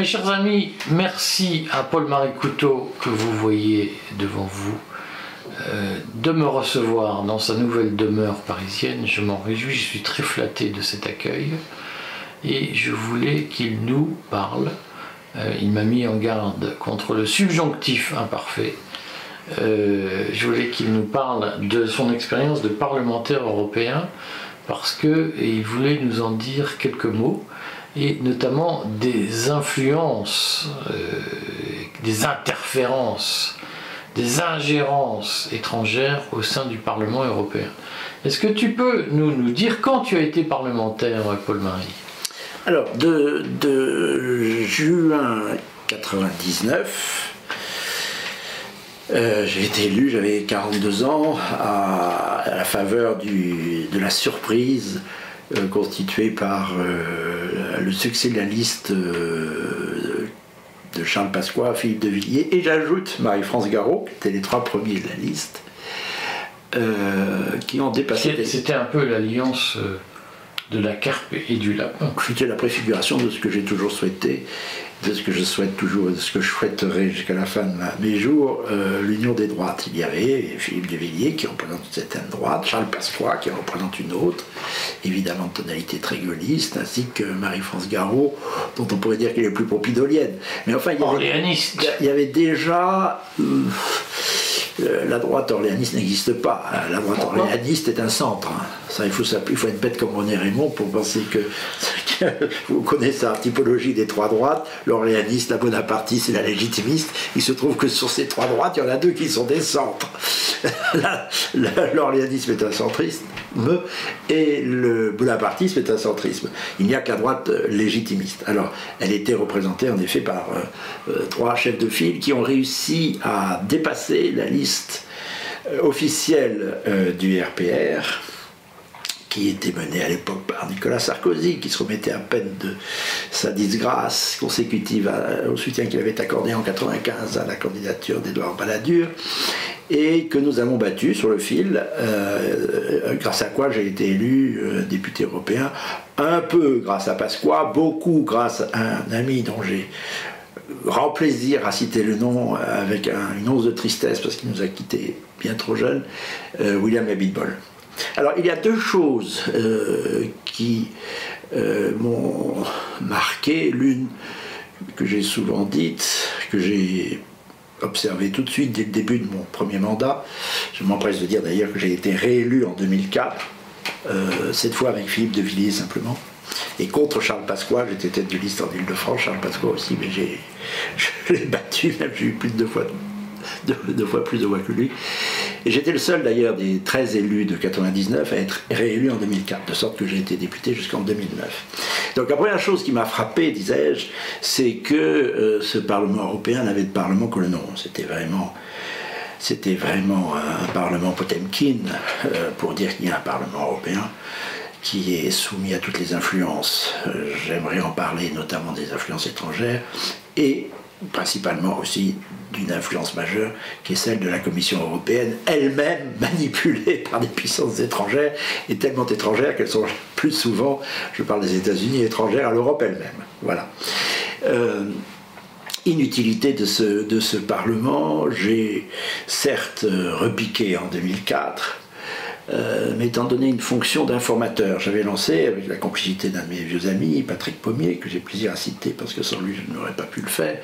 Mes chers amis, merci à Paul-Marie Couteau que vous voyez devant vous euh, de me recevoir dans sa nouvelle demeure parisienne. Je m'en réjouis, je suis très flatté de cet accueil et je voulais qu'il nous parle. Euh, il m'a mis en garde contre le subjonctif imparfait. Euh, je voulais qu'il nous parle de son expérience de parlementaire européen parce qu'il voulait nous en dire quelques mots et notamment des influences, euh, des interférences, des ingérences étrangères au sein du Parlement européen. Est-ce que tu peux nous, nous dire quand tu as été parlementaire, Paul-Marie? Alors, de, de juin 99 euh, j'ai été élu, j'avais 42 ans, à, la faveur de la surprise euh, constituée par euh, le succès de la liste de Charles Pasqua, Philippe de Villiers, et j'ajoute Marie-France Garot, qui étaient les trois premiers de la liste, qui ont dépassé. C'était un peu l'alliance de la carpe et du lapin. C'était la préfiguration de ce que j'ai toujours souhaité de ce que je souhaite toujours, de ce que je souhaiterais jusqu'à la fin de mes jours, euh, l'union des droites. Il y avait Philippe de Villiers qui représente une certaine droite, Charles Pasqua qui représente une autre, évidemment de tonalité très gaulliste, ainsi que Marie-France Garot, dont on pourrait dire qu'elle est plus propidolienne. Mais enfin, il y avait, il y avait déjà... Euh, euh, la droite orléaniste n'existe pas. La droite orléaniste est un centre. Ça, il faut, il faut être bête comme René Raymond pour penser que vous connaissez la typologie des trois droites, l'orléaniste, la bonapartiste et la légitimiste. Il se trouve que sur ces trois droites, il y en a deux qui sont des centres. L'orléanisme est un centrisme et le bonapartisme est un centrisme. Il n'y a qu'à droite euh, légitimiste. Alors, elle était représentée en effet par euh, euh, trois chefs de file qui ont réussi à dépasser la liste officielle du RPR qui était mené à l'époque par Nicolas Sarkozy, qui se remettait à peine de sa disgrâce consécutive au soutien qu'il avait accordé en 1995 à la candidature d'Edouard Balladur, et que nous avons battu sur le fil, euh, grâce à quoi j'ai été élu euh, député européen, un peu grâce à Pasqua, beaucoup grâce à un ami dont j'ai grand plaisir à citer le nom avec une once de tristesse parce qu'il nous a quittés bien trop jeunes, euh, William Abitbol. Alors il y a deux choses euh, qui euh, m'ont marqué. L'une que j'ai souvent dite, que j'ai observée tout de suite dès le début de mon premier mandat. Je m'empresse de dire d'ailleurs que j'ai été réélu en 2004, euh, cette fois avec Philippe de Villiers simplement. Et contre Charles Pasqua, j'étais tête de liste en Ile-de-France, Charles Pasqua aussi, mais j'ai, je l'ai battu, même j'ai eu plus de deux fois deux, fois plus de voix que lui. Et j'étais le seul d'ailleurs des 13 élus de 99 à être réélu en 2004, de sorte que j'ai été député jusqu'en 2009. Donc la première chose qui m'a frappé, disais-je, c'est que euh, ce Parlement européen n'avait de Parlement que le nom. C'était vraiment c'était vraiment un Parlement Potemkin, euh, pour dire qu'il y a un Parlement européen qui est soumis à toutes les influences. Euh, j'aimerais en parler notamment des influences étrangères et principalement aussi d'une influence majeure qui est celle de la Commission européenne, elle-même manipulée par des puissances étrangères et tellement étrangères qu'elles sont plus souvent, je parle des États-Unis, étrangères à l'Europe elle-même. Voilà. Euh, inutilité de ce, de ce Parlement, j'ai certes repiqué en 2004 euh, m'étant donné une fonction d'informateur. J'avais lancé, avec la complicité d'un de mes vieux amis, Patrick Pommier, que j'ai plaisir à citer parce que sans lui je n'aurais pas pu le faire,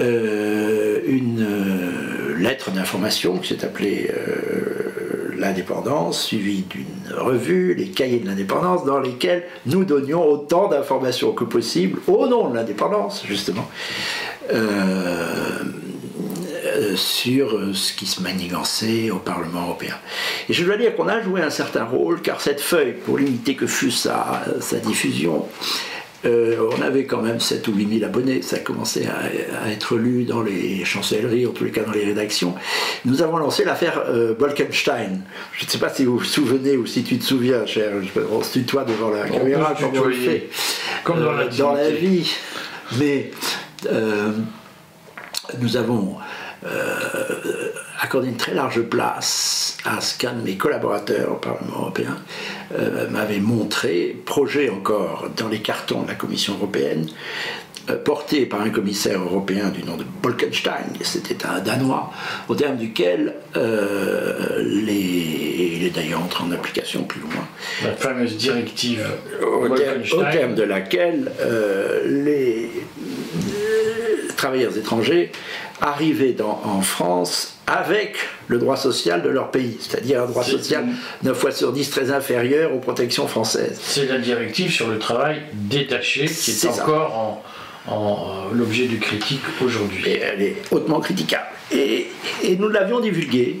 euh, une euh, lettre d'information qui s'est appelée L'indépendance, suivie d'une revue, les cahiers de l'indépendance, dans lesquels nous donnions autant d'informations que possible au nom de l'indépendance, justement. Sur euh, ce qui se manigançait au Parlement européen. Et je dois dire qu'on a joué un certain rôle, car cette feuille, pour limiter que fût sa, sa diffusion, euh, on avait quand même 7 ou 8 000 abonnés, ça commençait à, à, être lu dans les chancelleries, en tous les cas dans les rédactions. Nous avons lancé l'affaire Bolkenstein. Je ne sais pas si vous vous souvenez ou si tu te souviens, cher, on se tutoie devant la caméra, comme on le fait comme dans, dans la vie. Mais nous avons euh, accordé une très large place à ce qu'un de mes collaborateurs au Parlement européen euh, m'avait montré, projet encore dans les cartons de la Commission européenne, euh, porté par un commissaire européen du nom de Bolkenstein, c'était un Danois, au terme duquel euh, les, il est d'ailleurs entré en application plus loin. La fameuse directive au terme, au terme de laquelle les travailleurs étrangers arrivaient dans, en France avec le droit social de leur pays, c'est-à-dire un droit social 9 fois sur 10 très inférieur aux protections françaises. C'est la directive sur le travail détaché qui est, encore en, l'objet de critique aujourd'hui. Elle est hautement critiquable. Et, nous l'avions divulguée.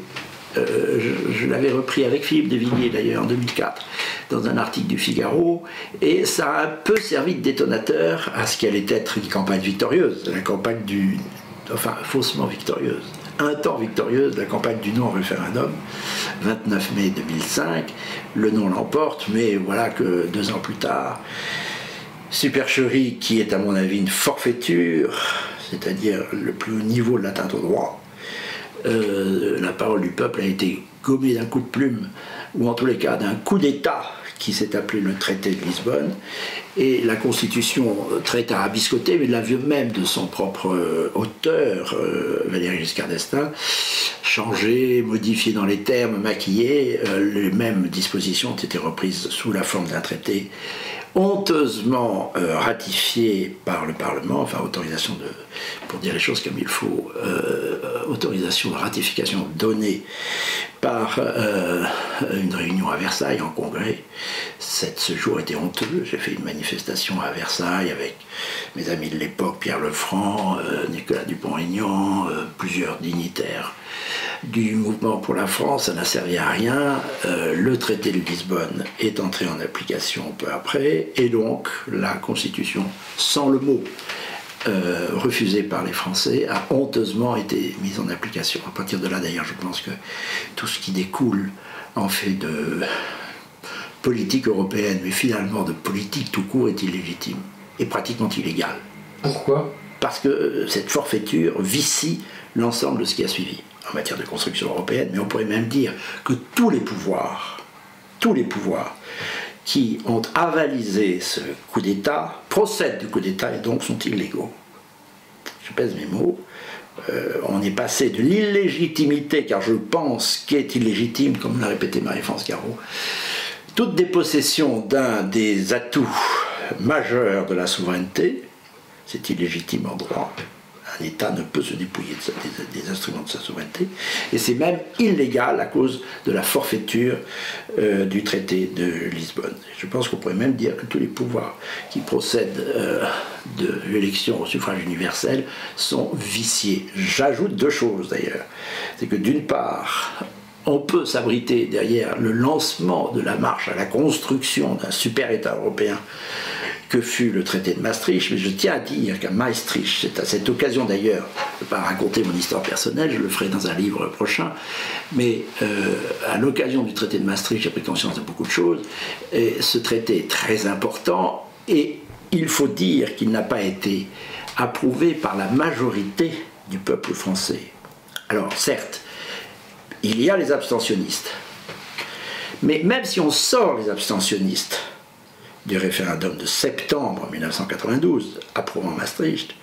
Euh, je, l'avais repris avec Philippe de Villiers d'ailleurs en 2004 dans un article du Figaro et ça a un peu servi de détonateur à ce qui allait être une campagne victorieuse, la campagne du, enfin faussement victorieuse un temps victorieuse la campagne du non-référendum, 29 mai 2005. Le non l'emporte, mais voilà que deux ans plus tard, supercherie qui est à mon avis une forfaiture, c'est-à-dire le plus haut niveau de l'atteinte au droit, euh, la parole du peuple a été gommée d'un coup de plume, ou en tous les cas d'un coup d'État qui s'est appelé le traité de Lisbonne, et la Constitution, euh, très tarabiscotée, mais de l'avion même de son propre euh, auteur, Valéry Giscard d'Estaing, changée, modifiée dans les termes, maquillée, les mêmes dispositions ont été reprises sous la forme d'un traité honteusement ratifié par le Parlement, enfin autorisation de, pour dire les choses comme il faut, autorisation de ratification donnée par une réunion à Versailles en congrès. ce jour était honteux, j'ai fait une manifestation à Versailles avec mes amis de l'époque, Pierre Lefranc, euh, Nicolas Dupont-Aignan, euh, plusieurs dignitaires du mouvement pour la France, ça n'a servi à rien. Euh, le traité de Lisbonne est entré en application peu après, et donc la Constitution, sans le mot, refusé par les Français, a honteusement été mise en application. À partir de là, d'ailleurs, je pense que tout ce qui découle en fait de politique européenne, mais finalement de politique tout court, est illégitime et pratiquement illégale. Pourquoi? Parce que euh, cette forfaiture vicie l'ensemble de ce qui a suivi en matière de construction européenne, mais on pourrait même dire que tous les pouvoirs, tous les pouvoirs qui ont avalisé ce coup d'État procèdent du coup d'État et donc sont illégaux. Je pèse mes mots. Euh, on est passé de l'illégitimité, car je pense qu'est illégitime, comme l'a répété Marie-France Garot, toute dépossession d'un des atouts majeurs de la souveraineté, c'est illégitime en droit. Un État ne peut se dépouiller des, instruments de sa souveraineté, et c'est même illégal à cause de la forfaiture euh, du traité de Lisbonne. Je pense qu'on pourrait même dire que tous les pouvoirs qui procèdent euh, de l'élection au suffrage universel sont viciés. J'ajoute deux choses d'ailleurs. C'est que d'une part, on peut s'abriter derrière le lancement de la marche à la construction d'un super État européen que fut le traité de Maastricht, mais je tiens à dire qu'à Maastricht, c'est à cette occasion d'ailleurs, je ne vais pas raconter mon histoire personnelle, je le ferai dans un livre prochain, mais euh, à l'occasion du traité de Maastricht, j'ai pris conscience de beaucoup de choses, et ce traité est très important, et il faut dire qu'il n'a pas été approuvé par la majorité du peuple français. Alors certes, il y a les abstentionnistes. Mais même si on sort les abstentionnistes du référendum de septembre 1992, approuvant Maastricht,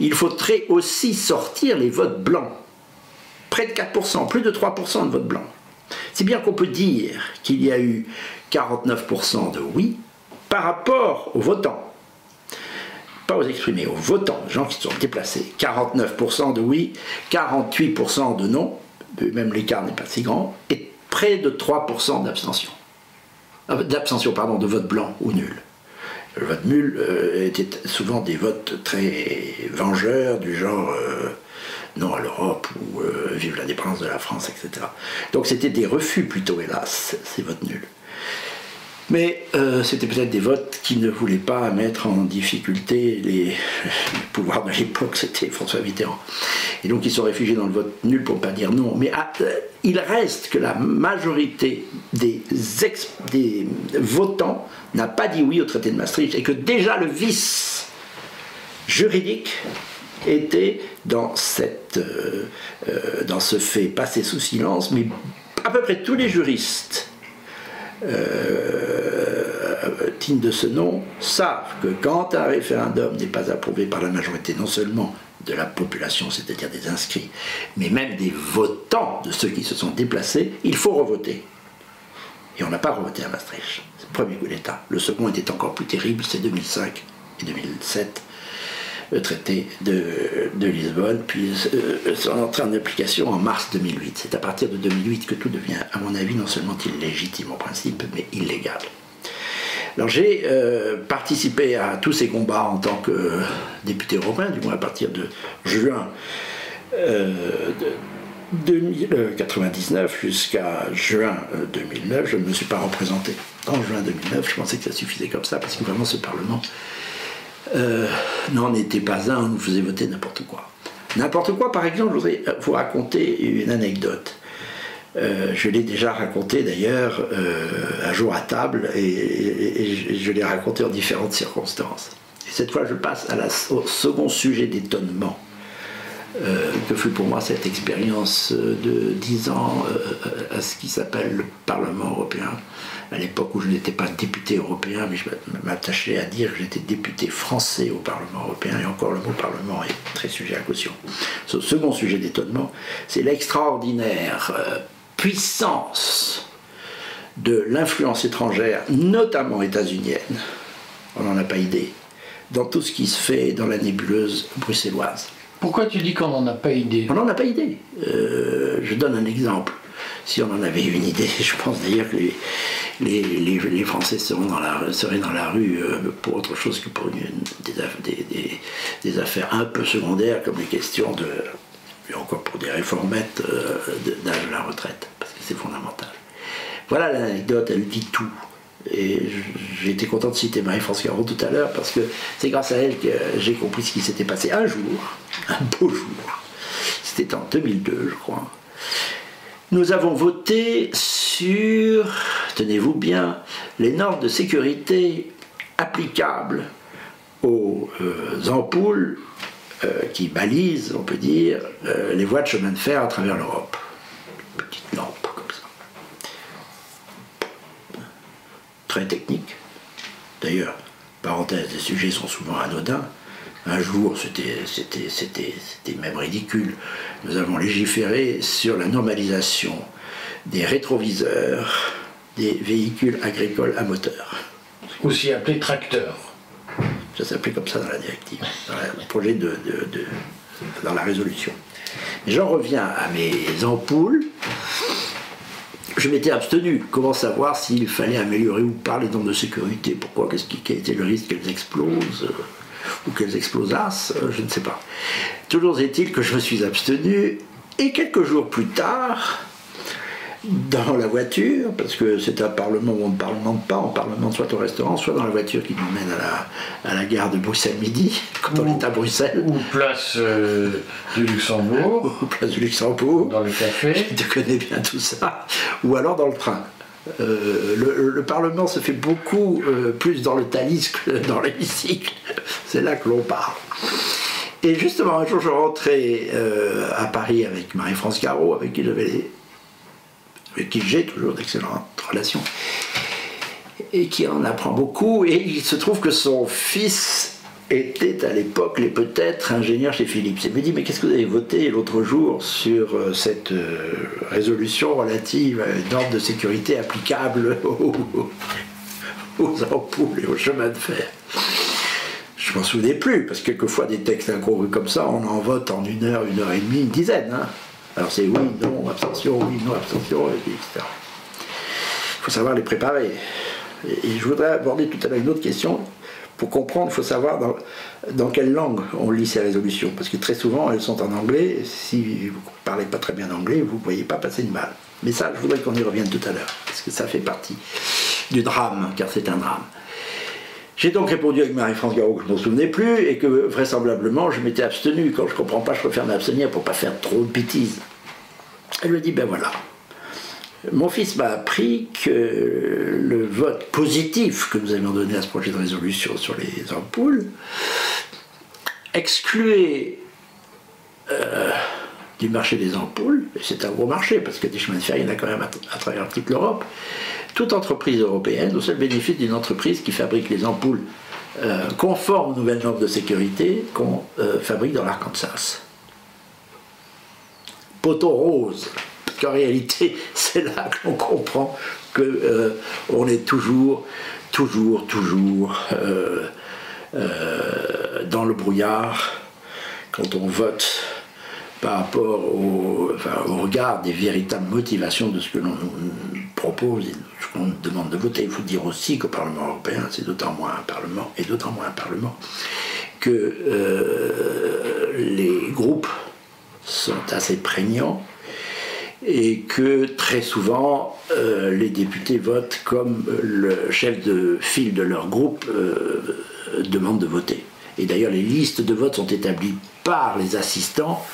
il faudrait aussi sortir les votes blancs. Près de 4%, plus de 3% de votes blancs. C'est bien qu'on peut dire qu'il y a eu 49% de oui par rapport aux votants. Pas aux exprimés, aux votants, gens qui se sont déplacés. 49% de oui, 48% de non, même l'écart n'est pas si grand, et près de 3% d'abstention. Euh, d'abstention, pardon, de vote blanc ou nul. Le vote nul euh, était souvent des votes très vengeurs, du genre euh, non à l'Europe ou vive l'indépendance de la France, etc. Donc c'était des refus plutôt, hélas, ces votes nuls. Mais euh, c'était peut-être des votes qui ne voulaient pas mettre en difficulté les, pouvoirs de l'époque, c'était François Mitterrand. Et donc ils sont réfugiés dans le vote nul pour ne pas dire non. Mais ah, euh, il reste que la majorité des, votants n'a pas dit oui au traité de Maastricht et que déjà le vice juridique était dans, euh, dans ce fait passé sous silence, mais à peu près tous les juristes dignes de ce nom savent que quand un référendum n'est pas approuvé par la majorité non seulement de la population, c'est-à-dire des inscrits, mais même des votants, de ceux qui se sont déplacés, il faut revoter. Et on n'a pas revoté à Maastricht. C'est le premier coup d'État. Le second était encore plus terrible, c'est 2005 et 2007, le traité de, Lisbonne, puis euh, son entrée en application en mars 2008. C'est à partir de 2008 que tout devient, à mon avis, non seulement illégitime en principe, mais illégal. Alors j'ai euh, participé à tous ces combats en tant que député européen, du moins à partir de juin euh, 1999 jusqu'à juin 2009. Euh, je ne me suis pas représenté en juin 2009. Je pensais que ça suffisait comme ça parce que vraiment ce Parlement euh, n'en était pas un, on nous faisait voter n'importe quoi. N'importe quoi, par exemple, je voudrais vous raconter une anecdote. Euh, je l'ai déjà raconté d'ailleurs un jour à table et, je l'ai raconté en différentes circonstances. Et cette fois, je passe à au second sujet d'étonnement euh, que fut pour moi cette expérience de 10 ans euh, à ce qui s'appelle le Parlement européen. À l'époque où je n'étais pas député européen, mais je m'attachais à dire que j'étais député français au Parlement européen, et encore le mot Parlement est très sujet à caution. Ce second sujet d'étonnement, c'est l'extraordinaire euh, puissance de l'influence étrangère, notamment états-unienne, on n'en a pas idée, dans tout ce qui se fait dans la nébuleuse bruxelloise. Pourquoi tu dis qu'on n'en a pas idée? On n'en a pas idée. Euh, je donne un exemple. Si on en avait une idée, je pense d'ailleurs que les, les, Français seraient dans, la, seraient dans la rue euh, pour autre chose que pour des, des, affaires un peu secondaires comme les questions de. Et encore pour des réformettes euh, d'âge de la retraite, parce que c'est fondamental. Voilà l'anecdote, elle dit tout. Et j'ai été content de citer Marie-France Caron tout à l'heure parce que c'est grâce à elle que j'ai compris ce qui s'était passé un jour, un beau jour. C'était en 2002, je crois. Nous avons voté sur, tenez-vous bien, les normes de sécurité applicables aux euh, ampoules euh, qui balisent, on peut dire, euh, les voies de chemin de fer à travers l'Europe. Petite lampe technique. D'ailleurs, parenthèse, les sujets sont souvent anodins. Un jour, c'était même ridicule, nous avons légiféré sur la normalisation des rétroviseurs des véhicules agricoles à moteur. Aussi appelé tracteur. Ça s'appelait comme ça dans la directive, dans le projet de, dans la résolution. J'en reviens à mes ampoules je m'étais abstenu. Comment savoir s'il fallait améliorer ou pas les normes de sécurité? Pourquoi? Qu'est-ce qui était le risque qu'elles explosent euh, ou qu'elles explosassent? Euh, Je ne sais pas. Toujours est-il que je me suis abstenu et quelques jours plus tard, dans la voiture, parce que c'est un parlement où on ne parlemente pas, on parlemente soit au restaurant, soit dans la voiture qui nous mène à la, à la gare de Bruxelles-Midi, quand on est à Bruxelles. Ou place euh, du Luxembourg. Ou place du Luxembourg. Dans le café. Je connais bien tout ça. Ou alors dans le train. Euh, le, Parlement se fait beaucoup euh, plus dans le talis que dans l'hémicycle. C'est là que l'on parle. Et justement, un jour, je rentrais à Paris avec Marie-France Caro, avec qui j'avais avec qui j'ai toujours d'excellentes relations, et qui en apprend beaucoup. Et il se trouve que son fils était à l'époque les peut-être ingénieur chez Philips. Il me dit, mais qu'est-ce que vous avez voté l'autre jour sur euh, cette euh, résolution relative à une norme de sécurité applicable aux, ampoules et aux chemins de fer? Je m'en souvenais plus, parce que quelquefois des textes incongrus comme ça, on en vote en une heure, une heure et demie, une dizaine. Hein. Alors c'est oui, non, abstention, oui, non, abstention, etc. Il faut savoir les préparer. Et, je voudrais aborder tout à l'heure une autre question. Pour comprendre, il faut savoir dans, dans, quelle langue on lit ces résolutions. Parce que très souvent, elles sont en anglais. Si vous ne parlez pas très bien anglais, vous ne voyez pas passer une balle. Mais ça, je voudrais qu'on y revienne tout à l'heure. Parce que ça fait partie du drame, car c'est un drame. J'ai donc répondu avec Marie-France Garot que je ne m'en souvenais plus et que vraisemblablement je m'étais abstenu. Quand je ne comprends pas, je préfère m'abstenir pour ne pas faire trop de bêtises. Elle me dit ben voilà. Mon fils m'a appris que le vote positif que nous avions donné à ce projet de résolution sur les ampoules excluait euh, du marché des ampoules, et c'est un gros marché parce que des chemins de fer, il y en a quand même à, travers toute l'Europe, toute entreprise européenne au seul bénéfice d'une entreprise qui fabrique les ampoules euh, conformes aux nouvelles normes de sécurité qu'on euh, fabrique dans l'Arkansas. Poteau rose. Parce qu'en réalité, c'est là qu'on comprend qu'on euh, est toujours, toujours, toujours dans le brouillard quand on vote par rapport au, regard des véritables motivations de ce que l'on nous propose et ce qu'on demande de voter. Il faut dire aussi qu'au Parlement européen, c'est d'autant moins un Parlement, et d'autant moins un Parlement, que euh, les groupes sont assez prégnants et que très souvent euh, les députés votent comme le chef de file de leur groupe euh, demande de voter. Et d'ailleurs, les listes de vote sont établies par les assistants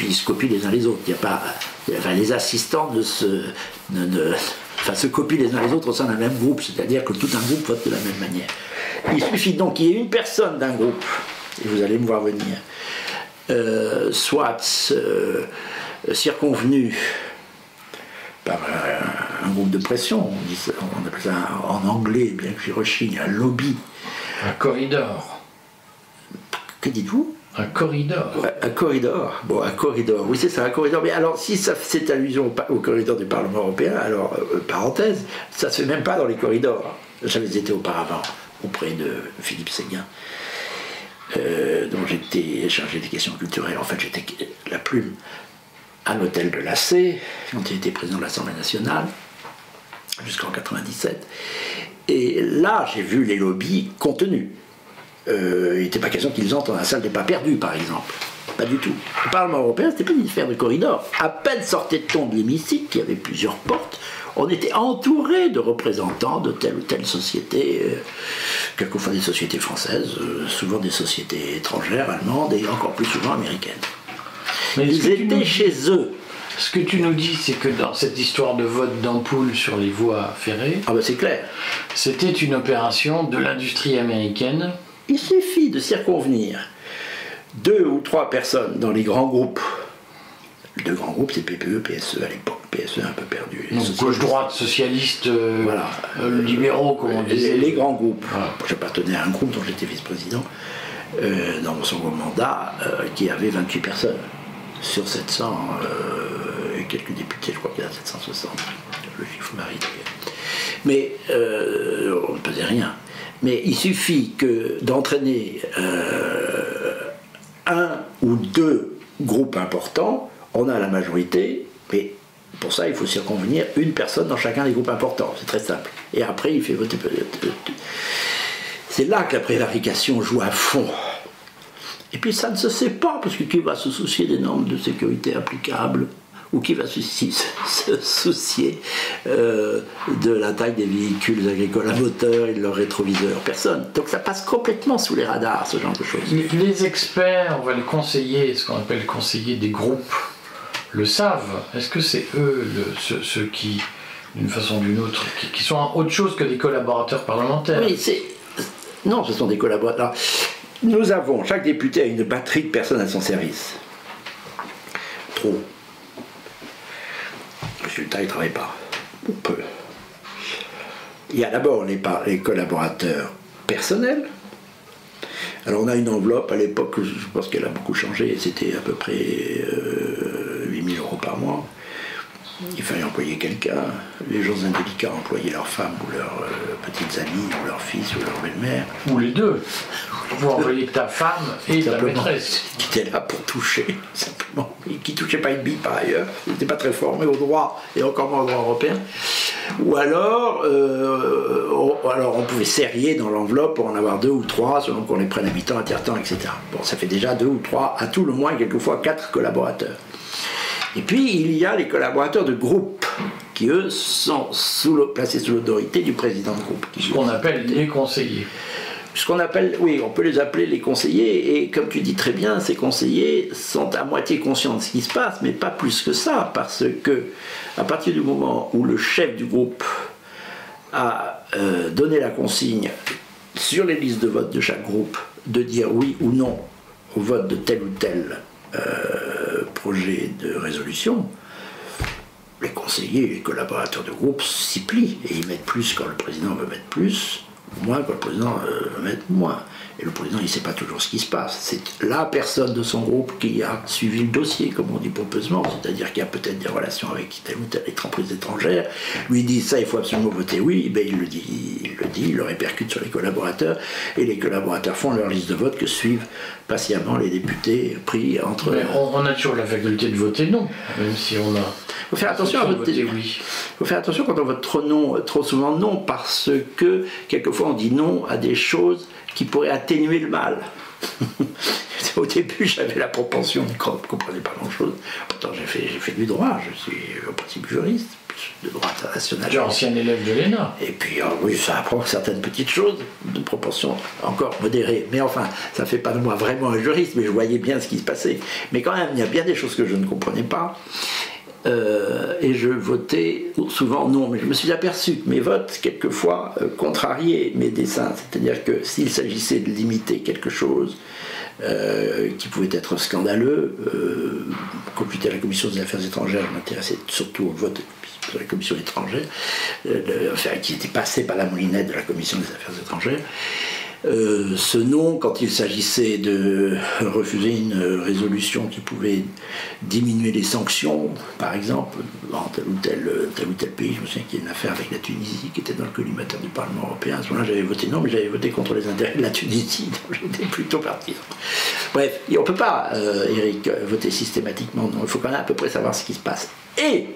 puis ils se copient les uns les autres. Il y a pas, enfin, les assistants ne se, enfin, se copient les uns les autres au sein d'un même groupe, c'est-à-dire que tout un groupe vote de la même manière. Il suffit donc qu'il y ait une personne d'un groupe, et vous allez me voir venir, euh, soit euh, circonvenu par un, groupe de pression, on, dit on appelle ça en anglais, bien que j'y rechigne, un lobby. Un corridor. Que dites-vous? Un corridor. Un corridor. Bon, un corridor. Oui, c'est ça, un corridor. Mais alors, si ça, c'est allusion au, corridor du Parlement européen, alors, euh, parenthèse, ça se fait même pas dans les corridors. J'avais été auparavant auprès de Philippe Séguin, euh, dont j'étais chargé des questions culturelles. En fait, j'étais la plume à l'hôtel de l'AC, quand il était président de l'Assemblée nationale, jusqu'en 97. Et là, j'ai vu les lobbies contenus. Euh, il n'était pas question qu'ils entrent dans la salle des pas perdus, par exemple. Pas du tout. Le Parlement européen, c'était pas une affaire de corridor. À peine sortait-on de l'hémicycle, qui avait plusieurs portes, on était entouré de représentants de telle ou telle société, euh, quelquefois des sociétés françaises, euh, souvent des sociétés étrangères, allemandes et encore plus souvent américaines. Mais Ils étaient chez eux. Ce que tu nous dis, c'est que dans cette histoire de vote d'ampoule sur les voies ferrées, ah ben c'est clair. C'était une opération de l'industrie américaine il suffit de circonvenir deux ou trois personnes dans les grands groupes. Les deux grands groupes, c'est PPE, PSE à l'époque. PSE un peu perdu. gauche-droite, socialistes, euh, voilà. Euh, libéraux, comme on disait. Les, grands groupes. J'appartenais à un groupe dont j'étais vice-président euh, dans mon second mandat qui avait 28 personnes sur 700 et quelques députés, je crois qu'il y a 760. Le chiffre m'arrive. Mais on ne faisait rien. Mais il suffit que d'entraîner euh, un ou deux groupes importants, on a la majorité, mais pour ça, il faut circonvenir une personne dans chacun des groupes importants. C'est très simple. Et après, il fait voter. C'est là que la prévarication joue à fond. Et puis ça ne se sait pas, parce que qui va se soucier des normes de sécurité applicables? Ou qui va se, soucier euh, de la taille des véhicules agricoles à moteur et de leurs rétroviseurs Personne. Donc ça passe complètement sous les radars, ce genre de choses. Les experts, on va les conseiller, ce qu'on appelle conseiller des groupes, le savent. Est-ce que c'est eux ceux, qui, d'une façon ou d'une autre, qui, sont autre chose que des collaborateurs parlementaires? Oui, c'est. Non, ce sont des collaborateurs. Nous avons, chaque député a une batterie de personnes à son service. Trop résultat, il ne travaille pas. Ou peu. Il y a d'abord les, collaborateurs personnels. Alors on a une enveloppe à l'époque, je pense qu'elle a beaucoup changé, c'était à peu près 8000 euh, euros par mois. Il fallait employer quelqu'un. Les gens indélicats employaient leurs femmes ou leurs euh, petites amies ou leurs fils ou leur belle-mère. Ou les deux. Vous envoyez ta femme et ta maîtresse. Qui était là pour toucher, simplement. Et qui touchait pas une bille par ailleurs. Il n'était pas très formé au droit et encore moins au droit européen. Ou alors, euh, alors on pouvait serrer dans l'enveloppe pour en avoir deux ou trois, selon qu'on les prenne à mi-temps, à tiers-temps, etc. Bon, ça fait déjà deux ou trois, à tout le moins, quelquefois quatre collaborateurs. Et puis, il y a les collaborateurs de groupe, qui eux sont placés sous l'autorité du président de groupe. Ce qu'on appelle les conseillers. Ce qu'on appelle, oui, on peut les appeler les conseillers, et comme tu dis très bien, ces conseillers sont à moitié conscients de ce qui se passe, mais pas plus que ça, parce que à partir du moment où le chef du groupe a euh, donné la consigne sur les listes de vote de chaque groupe de dire oui ou non au vote de tel ou tel euh, projet de résolution, les conseillers, les collaborateurs de groupe s'y plient et ils mettent plus quand le président veut mettre plus, moins quand le président euh, veut mettre moins. Et le président, il ne sait pas toujours ce qui se passe. C'est la personne de son groupe qui a suivi le dossier, comme on dit pompeusement, c'est-à-dire qui a peut-être des relations avec telle ou telle entreprise étrangère, lui dit ça, il faut absolument voter oui, ben il le dit, il le dit, il le répercute sur les collaborateurs, et les collaborateurs font leur liste de vote que suivent patiemment les députés pris entre. Mais on, on a toujours la faculté de voter non, même si on a. faut faire attention à voter. oui. faut faire attention quand on vote trop non, trop souvent non, parce que quelquefois on dit non à des choses qui pourraient atténuer le mal. Au début, j'avais la propension, je ne comprenais pas grand-chose. Pourtant, j'ai fait, j'ai fait du droit, je suis au principe juriste, de droit international. Es ancien élève de l'ENA. Et puis, ah oui, ça apprend certaines petites choses, de proportion encore modérée. Mais enfin, ça ne fait pas de moi vraiment un juriste, mais je voyais bien ce qui se passait. Mais quand même, il y a bien des choses que je ne comprenais pas. Euh, et je votais souvent non, mais je me suis aperçu que mes votes, quelquefois, euh, contrariaient mes dessins. C'est-à-dire que s'il s'agissait de limiter quelque chose euh, qui pouvait être scandaleux, j'étais à la commission des affaires étrangères, je m'intéressais surtout au vote de la commission étrangère, enfin, qui était passé par la moulinette de la commission des affaires étrangères. Euh, ce non, quand il s'agissait de refuser une résolution qui pouvait diminuer les sanctions, par exemple, dans tel ou tel, tel ou tel pays, je me souviens qu'il y a une affaire avec la Tunisie qui était dans le collimateur du Parlement européen. À ce moment-là, j'avais voté non, mais j'avais voté contre les intérêts de la Tunisie, donc j'étais plutôt parti. Bref, on ne peut pas, euh, Eric, voter systématiquement non. Il faut quand même à peu près savoir ce qui se passe. Et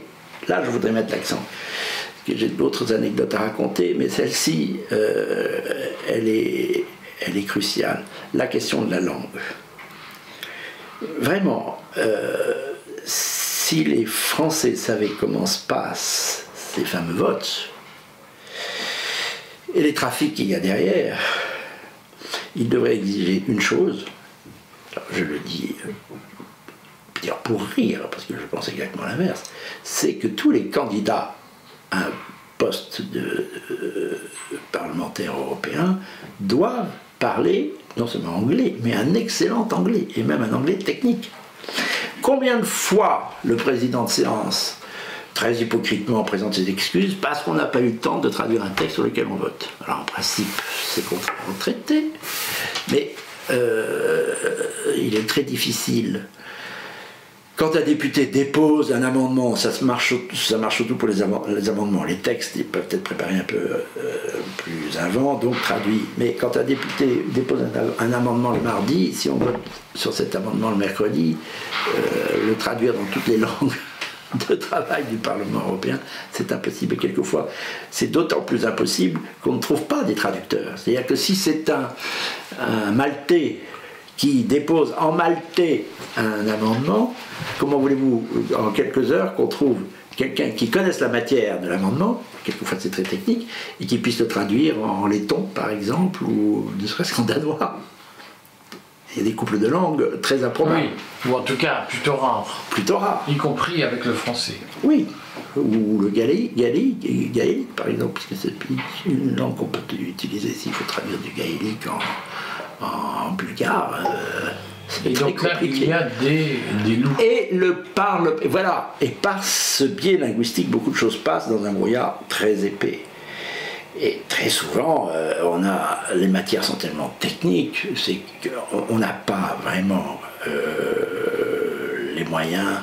là, je voudrais mettre l'accent j'ai d'autres anecdotes à raconter, mais celle-ci, euh, elle, est, elle est cruciale. La question de la langue. Vraiment, euh, si les Français savaient comment se passent ces fameux votes, et les trafics qu'il y a derrière, ils devraient exiger une chose, je le dis dire pour rire, parce que je pense exactement l'inverse, c'est que tous les candidats un poste de euh, parlementaire européen doivent parler non seulement anglais, mais un excellent anglais, et même un anglais technique. Combien de fois le président de séance, très hypocritement, présente ses excuses parce qu'on n'a pas eu le temps de traduire un texte sur lequel on vote? Alors en principe, c'est contraire au traité, mais euh, il est très difficile quand un député dépose un amendement, ça, marche, ça marche surtout pour les, amendements. Les textes ils peuvent être préparés un peu euh, plus avant, donc traduits. Mais quand un député dépose un, un, amendement le mardi, si on vote sur cet amendement le mercredi, euh, le traduire dans toutes les langues de travail du Parlement européen, c'est impossible. Et quelquefois, c'est d'autant plus impossible qu'on ne trouve pas des traducteurs. C'est-à-dire que si c'est un, un Maltais qui dépose en maltais un amendement, comment voulez-vous, en quelques heures, qu'on trouve quelqu'un qui connaisse la matière de l'amendement, quelquefois c'est très technique, et qui puisse le traduire en laiton, par exemple, ou ne serait-ce qu'en danois? Il y a des couples de langues très improbables. Oui, ou en tout cas plutôt rares. Plutôt rares. Y compris avec le français. Oui, ou le gaélique, gaélique, gaélique par exemple, puisque c'est une langue qu'on peut utiliser s'il faut traduire du gaélique en, en bulgare. Euh, et donc là, il y a des, des loups. Et le parle, voilà, et par ce biais linguistique, beaucoup de choses passent dans un brouillard très épais. Et très souvent, euh, on a, les matières sont tellement techniques, c'est qu'on n'a pas vraiment euh, les moyens.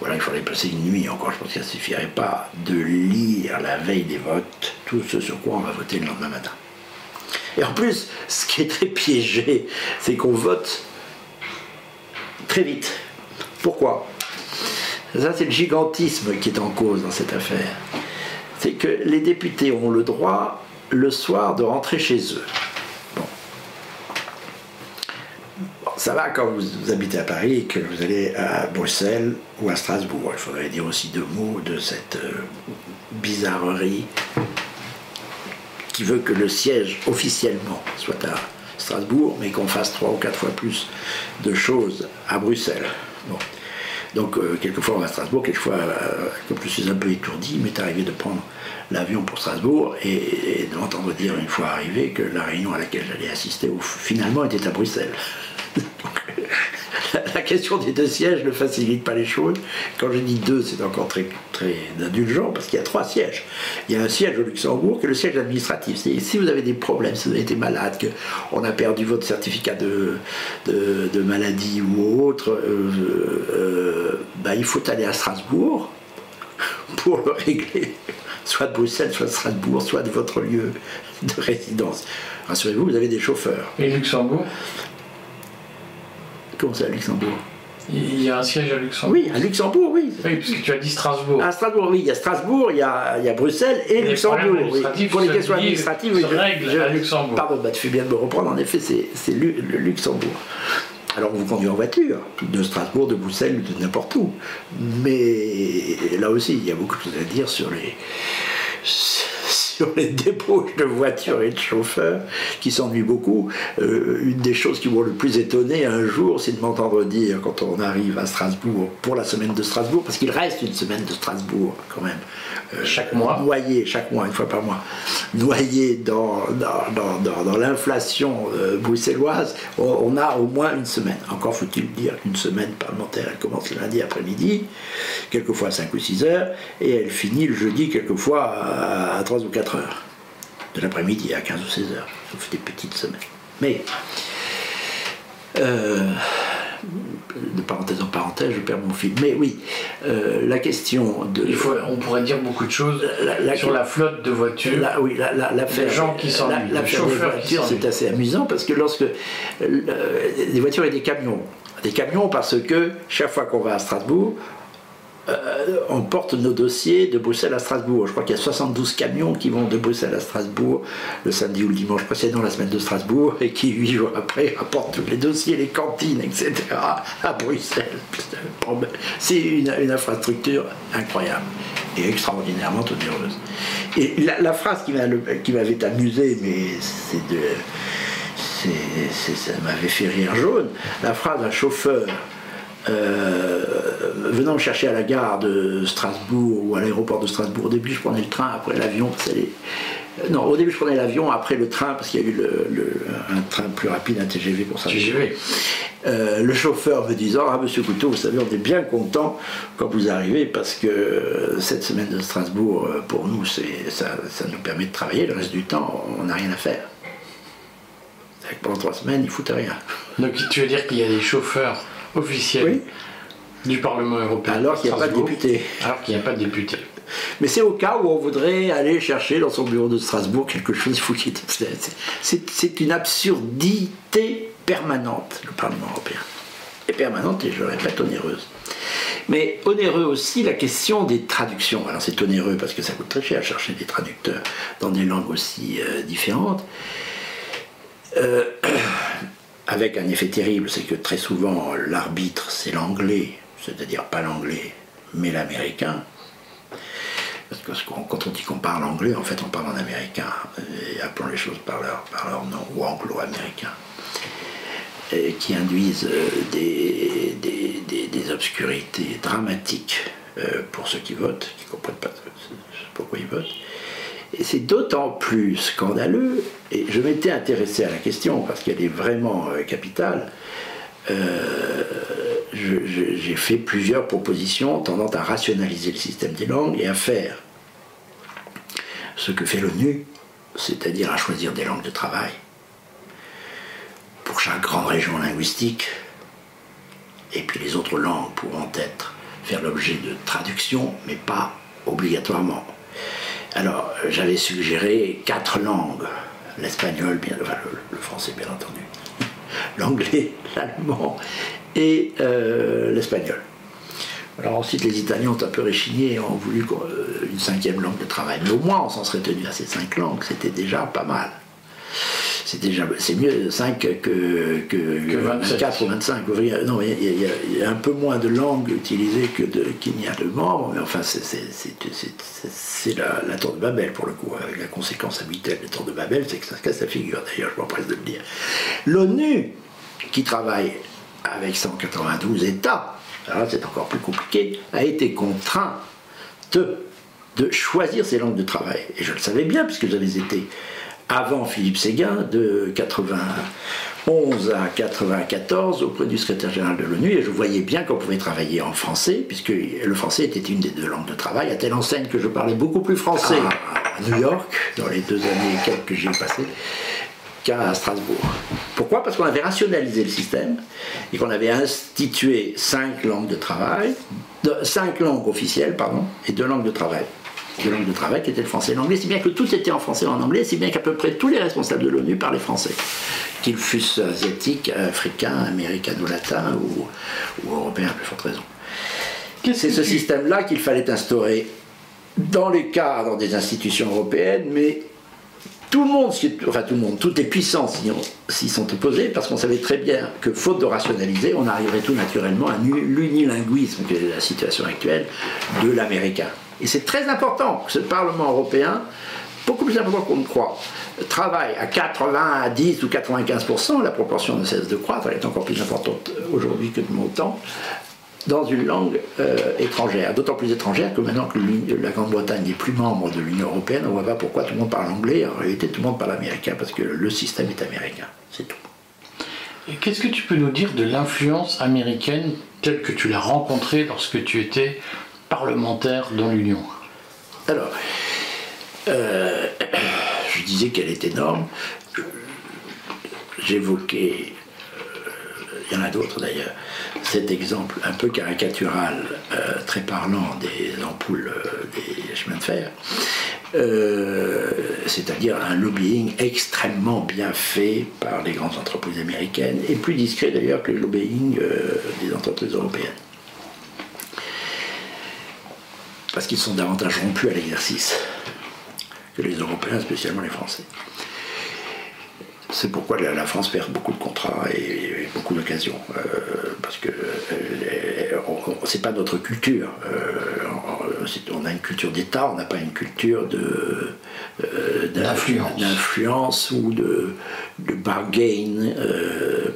Voilà, il faudrait passer une nuit encore, je pense que ça ne suffirait pas de lire la veille des votes tout ce sur quoi on va voter le lendemain matin. Et en plus, ce qui est très piégé, c'est qu'on vote très vite. Pourquoi? Ça, c'est le gigantisme qui est en cause dans cette affaire c'est que les députés ont le droit le soir de rentrer chez eux. Bon. Ça va quand vous, habitez à Paris et que vous allez à Bruxelles ou à Strasbourg. Il faudrait dire aussi deux mots de cette euh, bizarrerie qui veut que le siège officiellement soit à Strasbourg, mais qu'on fasse trois ou quatre fois plus de choses à Bruxelles. Donc, euh, quelquefois on va à Strasbourg, quelquefois, comme je suis un peu étourdi, il m'est arrivé de prendre l'avion pour Strasbourg et, et de m'entendre dire une fois arrivé que la réunion à laquelle j'allais assister finalement était à Bruxelles. La, question des deux sièges ne facilite pas les choses. Quand je dis deux, c'est encore très, très indulgent parce qu'il y a trois sièges. Il y a un siège au Luxembourg qui est le siège administratif. Si vous avez des problèmes, si vous avez été malade, qu'on a perdu votre certificat de, de, maladie ou autre, euh, euh, ben, il faut aller à Strasbourg pour le régler. Soit de Bruxelles, soit de Strasbourg, soit de votre lieu de résidence. Rassurez-vous, vous avez des chauffeurs. Et Luxembourg? Comment ça, Luxembourg il y a un siège à Luxembourg. Oui, à Luxembourg, oui. Oui, puisque tu as dit Strasbourg. À Strasbourg, oui. Il y a Strasbourg, il y a, il y a Bruxelles et, Luxembourg. Oui. Pour les questions administratives, oui. Je, à Luxembourg. Pardon, bah, tu fais bien de me reprendre. En effet, c'est le Luxembourg. Alors vous conduit en voiture, de Strasbourg, de Bruxelles, de n'importe où. Mais là aussi, il y a beaucoup de choses à dire sur les sur les débauches de voitures et de chauffeurs qui s'ennuient beaucoup. Euh, une des choses qui m'ont le plus étonné un jour, c'est de m'entendre dire quand on arrive à Strasbourg pour la semaine de Strasbourg, parce qu'il reste une semaine de Strasbourg quand même. Euh, chaque mois Noyé, chaque mois, une fois par mois. Noyé dans, dans, dans, l'inflation euh, bruxelloise, on, a au moins une semaine. Encore faut-il dire qu'une semaine parlementaire, elle commence le lundi après-midi, quelquefois à 5 ou 6 heures, et elle finit le jeudi, quelquefois à, 3 ou 4 heures. De l'après-midi à 15 ou 16 heures. Fait des petites semaines. Mais. Euh, de parenthèse en parenthèse, je perds mon fil. Mais oui, euh, la question de. Il faut, on pourrait dire beaucoup de choses sur la flotte de voitures. La, oui, la, la, les gens qui sont la, la voitures, c'est assez amusant parce que lorsque euh, des voitures et des camions, des camions parce que chaque fois qu'on va à Strasbourg, euh, on porte nos dossiers de Bruxelles à Strasbourg. Je crois qu'il y a 72 camions qui vont de Bruxelles à Strasbourg le samedi ou le dimanche précédent, la semaine de Strasbourg, et qui, huit jours après, apportent tous les dossiers, les cantines, etc. à Bruxelles. C'est une, infrastructure incroyable et extraordinairement onéreuse. Et la, phrase qui m'avait amusé, mais c'est de. ça m'avait fait rire jaune, la phrase d'un chauffeur euh, venant me chercher à la gare de Strasbourg ou à l'aéroport de Strasbourg. Au début, je prenais le train, après l'avion. Non, au début, je prenais l'avion, après le train, parce qu'il y a eu le, un train plus rapide, un TGV pour ça. TGV. Euh, le chauffeur me disant Ah, monsieur Couteau, vous savez, on est bien content quand vous arrivez parce que cette semaine de Strasbourg, euh, pour nous, ça, ça nous permet de travailler. Le reste du temps, on n'a rien à faire. Pendant trois semaines, ils foutent rien. Donc, tu veux dire qu'il y a des chauffeurs officiel du Parlement européen. Alors qu'il n'y a pas de député. Alors qu'il n'y a pas de député. Mais c'est au cas où on voudrait aller chercher dans son bureau de Strasbourg quelque chose, C'est une absurdité permanente, le Parlement européen. Et permanente, et je le répète, onéreuse. Mais onéreux aussi la question des traductions. Alors c'est onéreux parce que ça coûte très cher à chercher des traducteurs dans des langues aussi euh, différentes. Euh, avec un effet terrible, c'est que très souvent l'arbitre c'est l'anglais, c'est-à-dire pas l'anglais, mais l'américain. Parce que quand on dit qu'on parle anglais, en fait on parle en américain, et appelons les choses par leur, par leur nom, ou anglo-américain, qui induisent euh, des, des, obscurités dramatiques euh, pour ceux qui votent, qui ne comprennent pas pourquoi ils votent. Et c'est d'autant plus scandaleux, et je m'étais intéressé à la question parce qu'elle est vraiment euh, capitale. Euh, j'ai fait plusieurs propositions tendant à rationaliser le système des langues et à faire ce que fait l'ONU, c'est-à-dire à choisir des langues de travail pour chaque grande région linguistique, et puis les autres langues pourront être faire l'objet de traduction, mais pas obligatoirement. Alors, j'avais suggéré quatre langues. L'espagnol, bien, le, français, bien entendu. L'anglais, l'allemand et euh, l'espagnol. Alors ensuite, les Italiens ont un peu réchigné et ont voulu euh, une cinquième langue de travail. Mais au moins, on s'en serait tenu à ces cinq langues. C'était déjà pas mal c'est déjà c'est mieux 5 que, que, 24 ou 25 Non, il y, a, un peu moins de langues utilisées qu'il n'y a de membres, mais enfin c'est la, la, tour de Babel pour le coup, avec la conséquence habituelle de la tour de Babel, c'est que ça se casse la figure d'ailleurs, je m'empresse de le dire. L'ONU, qui travaille avec 192 États, alors c'est encore plus compliqué, a été contraint de, de choisir ses langues de travail. Et je le savais bien puisque j'avais été avant Philippe Séguin, de 91 à 94, auprès du secrétaire général de l'ONU, et je voyais bien qu'on pouvait travailler en français, puisque le français était une des deux langues de travail, à telle enseigne que je parlais beaucoup plus français à New York, dans les deux années et quelques que j'ai passées, qu'à Strasbourg. Pourquoi? Parce qu'on avait rationalisé le système et qu'on avait institué cinq langues de travail, cinq langues officielles, pardon, et deux langues de travail. Deux langues de travail qui étaient le français et l'anglais, si bien que tout était en français et en anglais, si bien qu'à peu près tous les responsables de l'ONU parlaient français, qu'ils fussent asiatiques, africains, américano-latins ou, ou européens à plus forte raison. C'est ce système-là qu'il fallait instaurer dans les cadres des institutions européennes, mais tout le monde, enfin tout le monde, toutes les puissances s'y sont opposées parce qu'on savait très bien que faute de rationaliser, on arriverait tout naturellement à l'unilinguisme, qui est la situation actuelle, de l'américain. Et c'est très important que ce Parlement européen, beaucoup plus important qu'on ne croit, travaille à 80, à 10 ou 95%, la proportion ne cesse de croître, elle est encore plus importante aujourd'hui que de mon temps, dans une langue euh, étrangère. D'autant plus étrangère que maintenant que la Grande-Bretagne n'est plus membre de l'Union Européenne, on ne voit pas pourquoi tout le monde parle anglais. En réalité, tout le monde parle américain parce que le système est américain. C'est tout. Et qu'est-ce que tu peux nous dire de l'influence américaine telle que tu l'as rencontrée lorsque tu étais parlementaire dans l'Union Alors, euh, je disais qu'elle est énorme. J'évoquais, euh, il y en a d'autres d'ailleurs, cet exemple un peu caricatural, euh, très parlant des ampoules des chemins de fer, c'est-à-dire un lobbying extrêmement bien fait par les grandes entreprises américaines, et plus discret d'ailleurs que le lobbying des entreprises européennes. Parce qu'ils sont davantage rompus à l'exercice que les Européens, spécialement les Français. C'est pourquoi la France perd beaucoup de contrats et, beaucoup d'occasions, euh, parce que euh, c'est pas notre culture. Euh, on a une culture d'État, on n'a pas une culture de d'influence ou de, de bargain,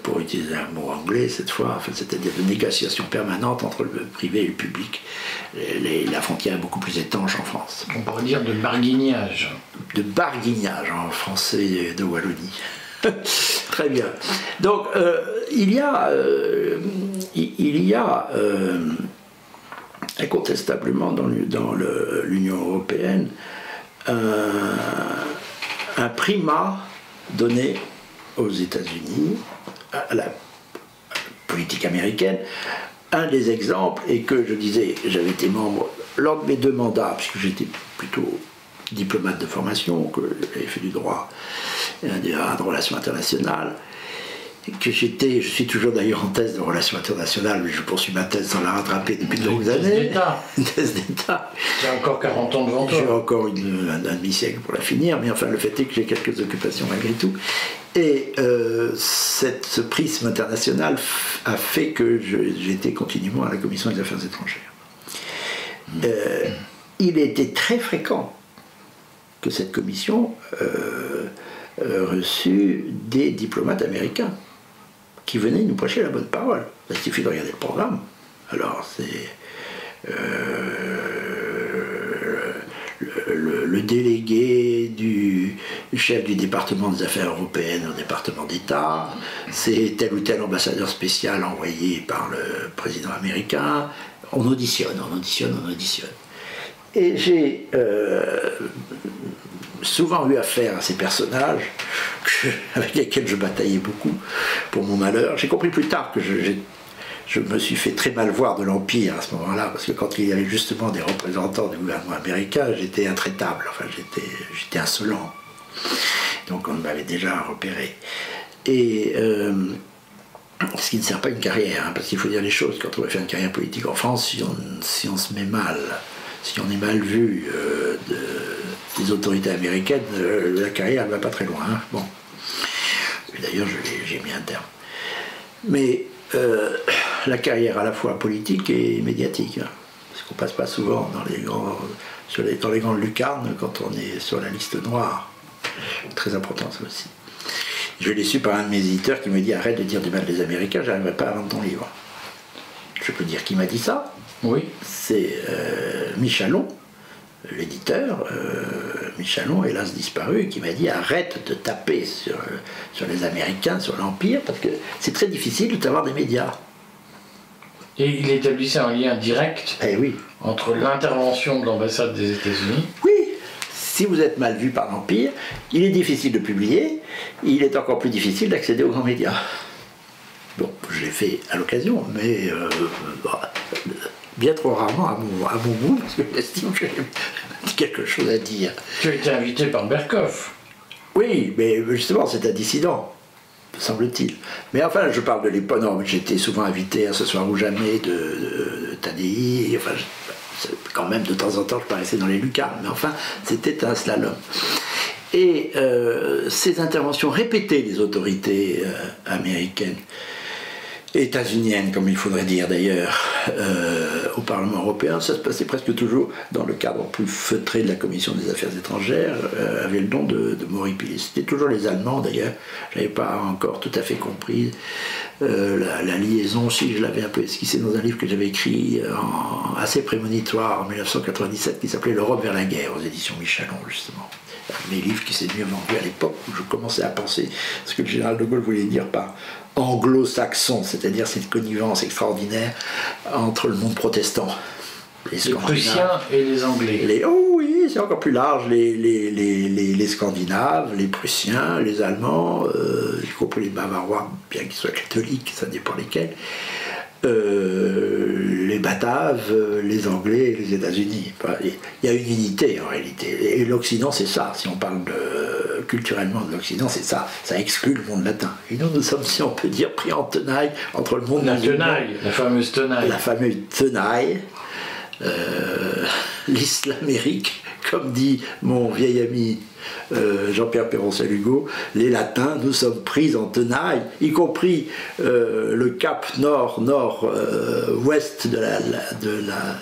pour utiliser un mot anglais cette fois, c'est-à-dire de négociation permanente entre le privé et le public. la frontière est beaucoup plus étanche en France. On pourrait dire de barguignage. De barguignage en français de Wallonie. Très bien. Donc, euh, il y a, euh, il y a euh, incontestablement dans l'Union européenne un, primat donné aux États-Unis, à la politique américaine. Un des exemples est que je disais, j'avais été membre lors de mes deux mandats, puisque j'étais plutôt diplomate de formation, que j'avais fait du droit de relations internationales, que j'étais, je suis toujours d'ailleurs en thèse de relations internationales, mais je poursuis ma thèse sans la rattraper depuis de longues années. Une thèse d'État. J'ai encore 40 ans devant toi. J'ai encore une, un, demi-siècle pour la finir, mais enfin le fait est que j'ai quelques occupations malgré tout. Et euh, cette, ce prisme international a fait que j'étais continuellement à la Commission des Affaires étrangères. Euh, il était très fréquent que cette commission euh, euh, des diplomates américains qui venaient nous prêcher la bonne parole. Il suffit de regarder le programme. Alors, c'est euh, le, délégué du, chef du département des affaires européennes au département d'État, c'est tel ou tel ambassadeur spécial envoyé par le président américain. On auditionne, on auditionne, on auditionne. Et j'ai euh, souvent eu affaire à ces personnages avec lesquels je bataillais beaucoup pour mon malheur. J'ai compris plus tard que je, me suis fait très mal voir de l'Empire à ce moment-là, parce que quand il y avait justement des représentants du gouvernement américain, j'étais intraitable, enfin j'étais insolent. Donc on m'avait déjà repéré. Et euh, ce qui ne sert pas une carrière, hein, parce qu'il faut dire les choses, quand on va faire une carrière politique en France, si on, si on se met mal, si on est mal vu euh, de des autorités américaines, euh, la carrière ne va pas très loin. Hein. Bon. D'ailleurs, j'ai mis un terme. Mais euh, la carrière à la fois politique et médiatique. Hein. parce qu'on passe pas souvent dans les, grands, sur les, dans les grandes lucarnes quand on est sur la liste noire. Très important ça aussi. Je l'ai su par un de mes éditeurs qui me dit arrête de dire du mal des Américains, j'arriverai pas à vendre ton livre. Je peux dire qui m'a dit ça Oui. C'est euh, Michalon, l'éditeur, euh, Michelon, hélas disparu, qui m'a dit arrête de taper sur, sur les Américains, sur l'Empire, parce que c'est très difficile d'avoir des médias. Et il établissait un lien direct Eh oui. entre l'intervention de l'ambassade des États-Unis. Oui, si vous êtes mal vu par l'Empire, il est difficile de publier, il est encore plus difficile d'accéder aux grands médias. Bon, je l'ai fait à l'occasion, mais euh, bah, bien trop rarement à mon, à mon goût, parce que j'estime que j'ai quelque chose à dire. Tu as été invité par Berkoff. Oui, mais justement, c'est un dissident, semble-t-il. Mais enfin, je parle de l'époque. Non, j'étais souvent invité à ce soir ou jamais de, de, de Tadei. Enfin, quand même, de temps en temps, je paraissais dans les lucarnes. Mais enfin, c'était un slalom. Et euh, ces interventions répétées des autorités euh, américaines, états-uniennes, comme il faudrait dire d'ailleurs, euh, au Parlement européen, ça se passait presque toujours dans le cadre plus feutré de la Commission des Affaires étrangères, euh, avait le don de, de m'horripiler. C'était toujours les Allemands d'ailleurs, je n'avais pas encore tout à fait compris euh, la, liaison, si je l'avais un peu esquissé dans un livre que j'avais écrit en- assez prémonitoire en 1997 qui s'appelait L'Europe vers la guerre aux éditions Michelon justement. Mes livres qui s'est mieux vendu à l'époque où je commençais à penser ce que le général de Gaulle voulait dire par anglo-saxon, c'est-à-dire cette connivence extraordinaire entre le monde protestant, les Les Prussiens et les Anglais. les, oh oui, c'est encore plus large, les Scandinaves, les Prussiens, les Allemands, euh, y compris les Bavarois, bien qu'ils soient catholiques, ça dépend lesquels, euh, les Bataves, euh, les Anglais, les États-Unis. Enfin, Il y a une unité en réalité. Et l'Occident, c'est ça. Si on parle de, culturellement de l'Occident, c'est ça. Ça exclut le monde latin. Et nous, nous sommes, si on peut dire, pris en tenaille entre le monde La musulman tenaille, la fameuse tenaille. la fameuse tenaille, euh, l'islamérique, comme dit mon vieil ami euh, Jean-Pierre Perron-Salugo, les latins, nous sommes pris en tenaille, y compris euh, le cap nord-nord-ouest de, la,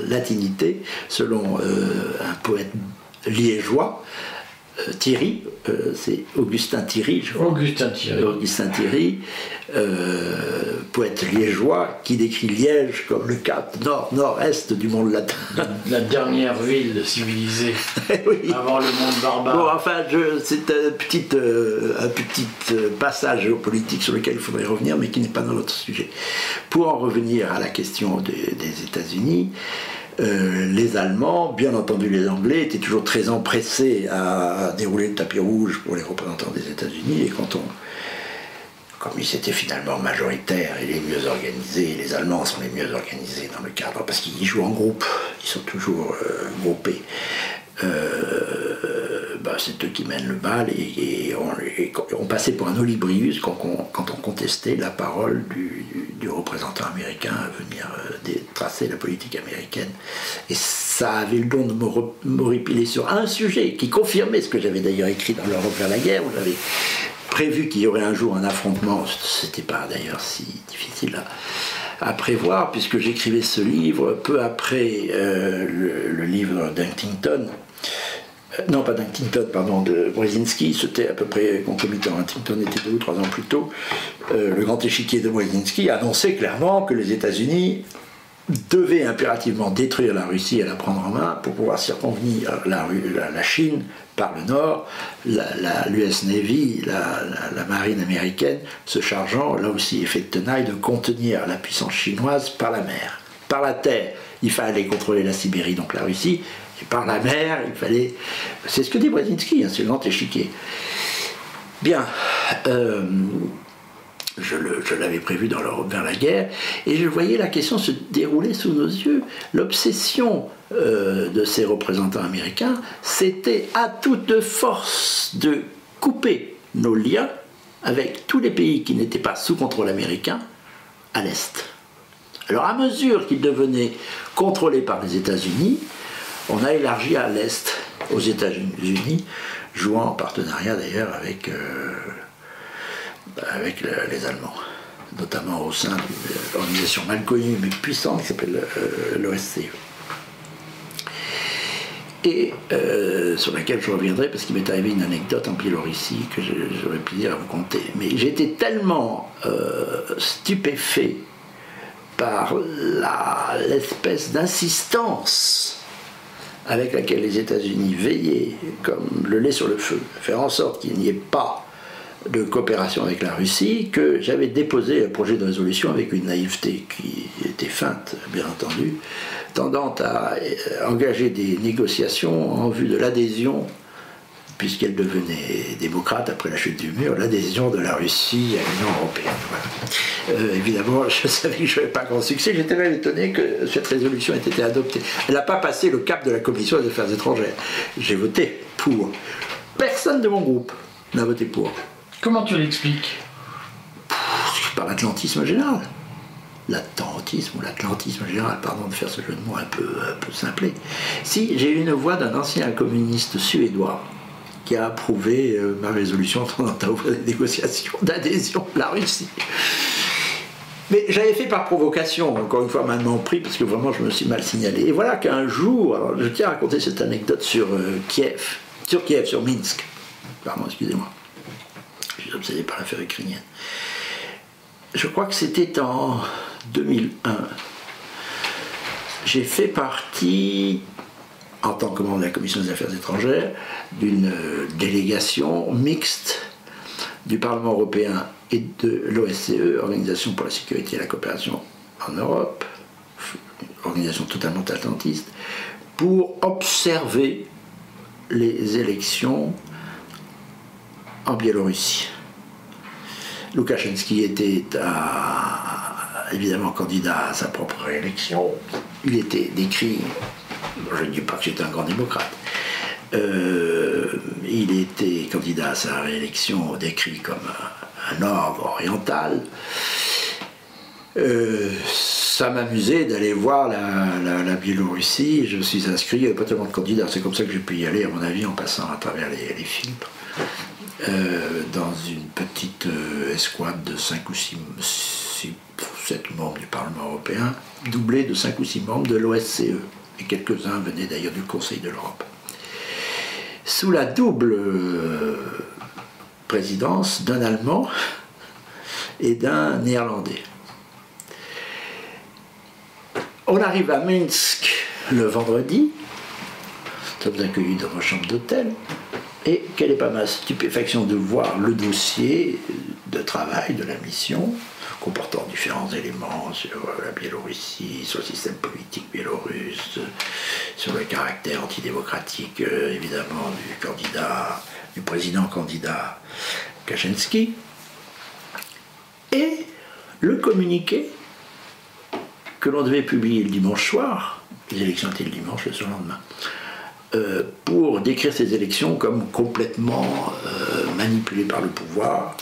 latinité, selon euh, un poète liégeois, Thierry, euh, c'est Augustin Thierry, je crois. Augustin Thierry. Augustin Thierry, euh, poète liégeois, qui décrit Liège comme le cap nord-nord-est du monde latin. La dernière ville civilisée oui. avant le monde Bon, barbare. enfin, je- c'est un petit, euh, un petit euh, passage géopolitique sur lequel il faudrait revenir, mais qui n'est pas dans notre sujet. Pour en revenir à la question des, des États-Unis, euh, les Allemands, bien entendu les Anglais, étaient toujours très empressés à dérouler le tapis rouge pour les représentants des États-Unis, et quand on, comme ils étaient finalement majoritaires et les mieux organisés, les Allemands sont les mieux organisés dans le cadre, parce qu'ils jouent en groupe, ils sont toujours euh, groupés. Euh, bah, c'est eux qui mènent le bal et, on, passait pour un olibrius quand on, contestait la parole du, représentant américain à venir euh, tracer la politique américaine. Et ça avait le don de m'horripiler sur un sujet qui confirmait ce que j'avais d'ailleurs écrit dans l'Europe vers la guerre, où j'avais prévu qu'il y aurait un jour un affrontement. C'était pas d'ailleurs si difficile à, prévoir, puisque j'écrivais ce livre peu après euh, le livre d'Huntington. Euh, non, pas d'Huntington, pardon, de Brzezinski. C'était à peu près concomitant. Huntington était deux ou trois ans plus tôt. Euh, le grand échiquier de Brzezinski annonçait clairement que les États-Unis devaient impérativement détruire la Russie et la prendre en main pour pouvoir circonvenir la, Chine par le nord, l'US Navy, la- la marine américaine, se chargeant, là aussi effet de tenaille, de contenir la puissance chinoise par la mer. Par la terre, il fallait contrôler la Sibérie, donc la Russie, et par la mer, il fallait... C'est ce que dit Brzezinski, hein, c'est le grand échiquier. Bien. euh, je l'avais prévu dans l'Europe vers la guerre, et je voyais la question se dérouler sous nos yeux. L'obsession euh, de ces représentants américains, c'était à toute force de couper nos liens avec tous les pays qui n'étaient pas sous contrôle américain à l'Est. Alors à mesure qu'ils devenaient contrôlés par les États-Unis, on a élargi à l'Est, aux États-Unis, jouant en partenariat d'ailleurs avec... euh, les Allemands, notamment au sein d'une organisation mal connue mais puissante qui s'appelle euh, l'OSCE. Et euh, sur laquelle je reviendrai parce qu'il m'est arrivé une anecdote en Biélorussie que j'aurais plaisir à vous conter. Mais j'étais tellement euh, stupéfait par l'espèce d'insistance avec laquelle les États-Unis veillaient comme le lait sur le feu, faire en sorte qu'il n'y ait pas de coopération avec la Russie, que j'avais déposé un projet de résolution avec une naïveté qui était feinte, bien entendu, tendant à engager des négociations en vue de l'adhésion puisqu'elle devenait démocrate après la chute du mur, l'adhésion de la Russie à l'Union européenne. Euh, évidemment, je savais que je n'avais pas grand succès. J'étais même étonné que cette résolution ait été adoptée. Elle n'a pas passé le cap de la Commission des affaires étrangères. J'ai voté pour. Personne de mon groupe n'a voté pour. Comment tu l'expliques? Par l'atlantisme général. L'atlantisme ou l'atlantisme général, pardon de faire ce jeu de mots un peu, un peu simplé. Si j'ai eu une voix d'un ancien communiste suédois qui a approuvé euh, ma résolution à ouvrir des négociations d'adhésion de la Russie. Mais j'avais fait par provocation, encore une fois maintenant pris, parce que vraiment je me suis mal signalé. Et voilà qu'un jour, alors je tiens à raconter cette anecdote sur euh, Kiev, sur Kiev, sur Minsk. Pardon, excusez-moi. Je suis obsédé par l'affaire ukrainienne. Je crois que c'était en 2001. J'ai fait partie en tant que membre de la Commission des affaires étrangères, d'une euh, délégation mixte du Parlement européen et de l'OSCE, Organisation pour la sécurité et la coopération en Europe, organisation totalement atlantiste, pour observer les élections en Biélorussie. Loukachenski était évidemment candidat à sa propre réélection. Il était décrit je ne dis pas que j'étais un grand démocrate. Euh, il était candidat à sa réélection décrit comme un, ordre oriental. Euh, ça m'amusait d'aller voir la, Biélorussie. Je me suis inscrit, il n'y avait pas tellement de candidats. C'est comme ça que j'ai pu y aller, à mon avis, en passant à travers les, filtres. Euh, dans une petite escouade de 5 ou 6, 7 membres du Parlement européen, doublé de 5 ou 6 membres de l'OSCE et quelques-uns venaient d'ailleurs du Conseil de l'Europe. Sous la double euh, présidence d'un Allemand et d'un Néerlandais. On arrive à Minsk le vendredi, nous sommes accueillis dans ma chambre d'hôtel, et quelle est pas ma stupéfaction de voir le dossier de travail de la mission comportant différents éléments sur la Biélorussie, sur le système politique biélorusse, sur le caractère antidémocratique euh, évidemment du candidat, du président candidat Kaczynski, et le communiqué que l'on devait publier le dimanche soir, les élections étaient le dimanche, le surlendemain, euh, pour décrire ces élections comme complètement manipulées par le pouvoir,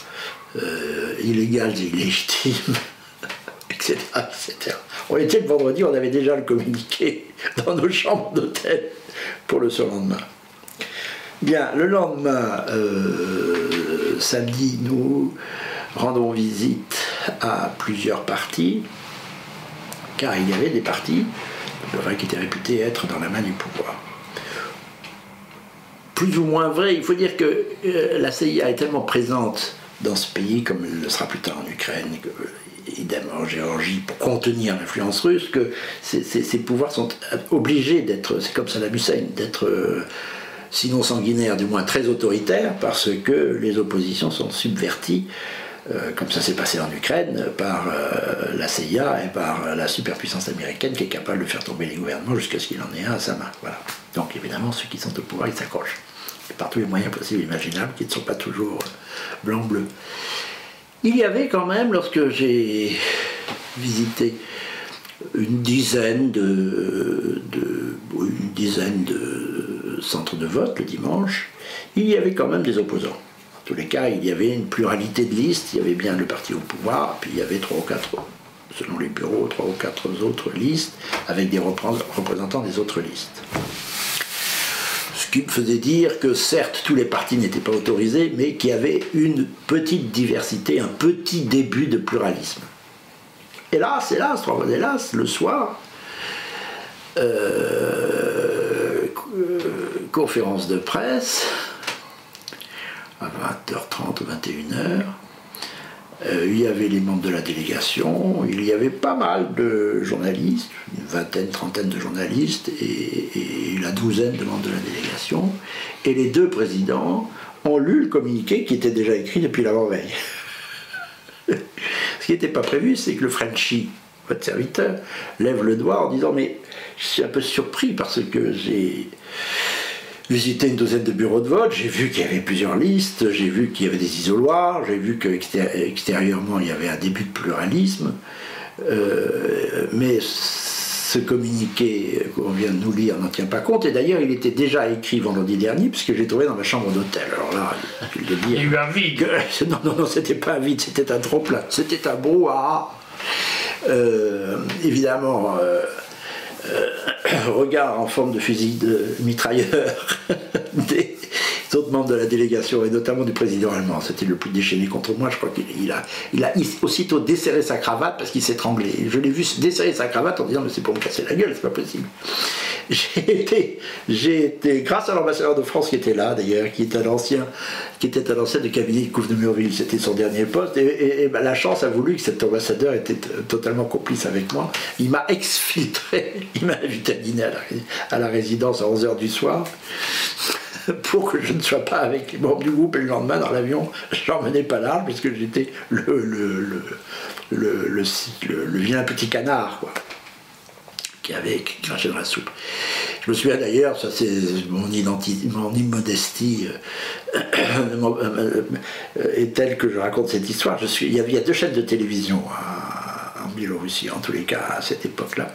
euh, illégales et illégitimes, etc., etc. On était le vendredi, on avait déjà le communiqué dans nos chambres d'hôtel pour le surlendemain. Bien, le lendemain, euh, samedi, nous rendons visite à plusieurs partis, car il y avait des partis qui étaient réputés être dans la main du pouvoir. Plus ou moins vrai, il faut dire que euh, la CIA est tellement présente dans ce pays, comme il le sera plus tard en Ukraine, évidemment en Géorgie, pour contenir l'influence russe, que ces, pouvoirs sont obligés d'être, c'est comme Saddam Hussein, d'être euh, sinon sanguinaires, du moins très autoritaires, parce que les oppositions sont subverties, euh, comme ça s'est passé en Ukraine, par euh, la CIA et par la superpuissance américaine qui est capable de faire tomber les gouvernements jusqu'à ce qu'il en ait un à sa main. Voilà. Donc évidemment, ceux qui sont au pouvoir, ils s'accrochent par tous les moyens possibles et imaginables, qui ne sont pas toujours euh, blanc-bleu. Il y avait quand même, lorsque j'ai visité une dizaine de, une dizaine de centres de vote le dimanche, il y avait quand même des opposants. En tous les cas, il y avait une pluralité de listes, il y avait bien le parti au pouvoir, puis il y avait trois ou quatre, selon les bureaux, trois ou quatre autres listes, avec des représentants des autres listes qui faisait dire que certes tous les partis n'étaient pas autorisés, mais qu'il y avait une petite diversité, un petit début de pluralisme. Hélas, hélas, hélas, le soir, euh, conférence de presse à 20h30 ou 21h. Euh, il y avait les membres de la délégation, il y avait pas mal de journalistes, une vingtaine, trentaine de journalistes et, et la douzaine de membres de la délégation. Et les deux présidents ont lu le communiqué qui était déjà écrit depuis l'avant-veille. Ce qui n'était pas prévu, c'est que le Frenchie, votre serviteur, lève le doigt en disant Mais je suis un peu surpris parce que j'ai visité une douzaine de bureaux de vote, j'ai vu qu'il y avait plusieurs listes, j'ai vu qu'il y avait des isoloirs, j'ai vu qu'extérieurement il y avait un début de pluralisme. Euh, mais ce communiqué qu'on vient de nous lire n'en tient pas compte. Et d'ailleurs, il était déjà écrit vendredi dernier, puisque j'ai trouvé dans ma chambre d'hôtel. Alors là, il y a eu un vide. non, non, non, c'était pas un vide, c'était un trop-plein. C'était un brouhaha. Euh, évidemment, euh, regard en forme de fusil de mitrailleur autres membres de la délégation et notamment du président allemand. C'était le plus déchaîné contre moi. Je crois qu'il a, aussitôt desserré sa cravate parce qu'il s'est étranglé. Je l'ai vu desserrer sa cravate en disant mais c'est pour me casser la gueule, c'est pas possible. J'ai été, j'ai été, grâce à l'ambassadeur de France qui était là d'ailleurs, qui était un ancien, qui était un ancien de cabinet de Couve de Murville, c'était son dernier poste, et, ben, la chance a voulu que cet ambassadeur était totalement complice avec moi. Il m'a exfiltré, il m'a invité à dîner à la, résidence à 11h du soir pour que je ne sois pas avec les membres du groupe et le lendemain dans l'avion, je n'emmenais pas large puisque j'étais le vilain petit canard. Quoi qui avait craché dans la soupe. Je me souviens d'ailleurs, ça c'est mon mon immodestie euh, euh, est telle que je raconte cette histoire. Il, y avait, deux chaînes de télévision en Biélorussie, en tous les cas à cette époque-là.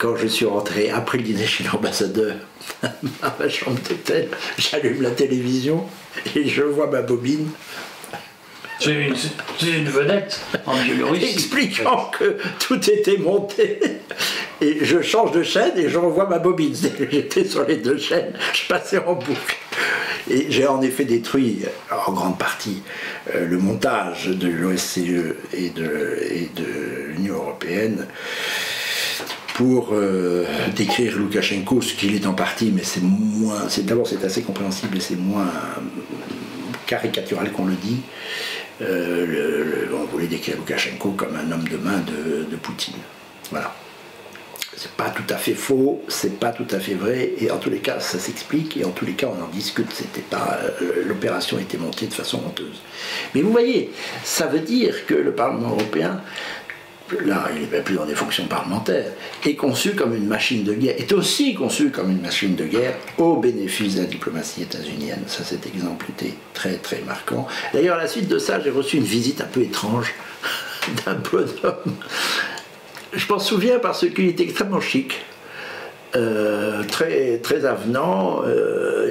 Quand je suis rentré après le dîner chez l'ambassadeur à ma chambre d'hôtel, j'allume la télévision et je vois ma bobine c'est une, vedette en Biélorussie. Expliquant que tout était monté. Et je change de chaîne et je revois ma bobine. J'étais sur les deux chaînes, je passais en boucle. Et j'ai en effet détruit en grande partie euh, le montage de l'OSCE et de, et de l'Union européenne pour euh, décrire Loukachenko, ce qu'il est en partie, mais c'est moins. D'abord, c'est assez compréhensible et c'est moins caricatural qu'on le dit. Euh, on voulait décrire Loukachenko comme un homme de main de, de Poutine. Voilà c'est pas tout à fait faux, c'est pas tout à fait vrai, et en tous les cas, ça s'explique, et en tous les cas, on en discute. C'était pas euh, l'opération était montée de façon honteuse. Mais vous voyez, ça veut dire que le Parlement européen, là, il n'est plus dans des fonctions parlementaires, est conçu comme une machine de guerre, est aussi conçu comme une machine de guerre au bénéfice de la diplomatie états-unienne. Ça, cet exemple était très très marquant. D'ailleurs, à la suite de ça, j'ai reçu une visite un peu étrange d'un bonhomme je m'en souviens parce qu'il était extrêmement chic, euh, très, très avenant. Euh,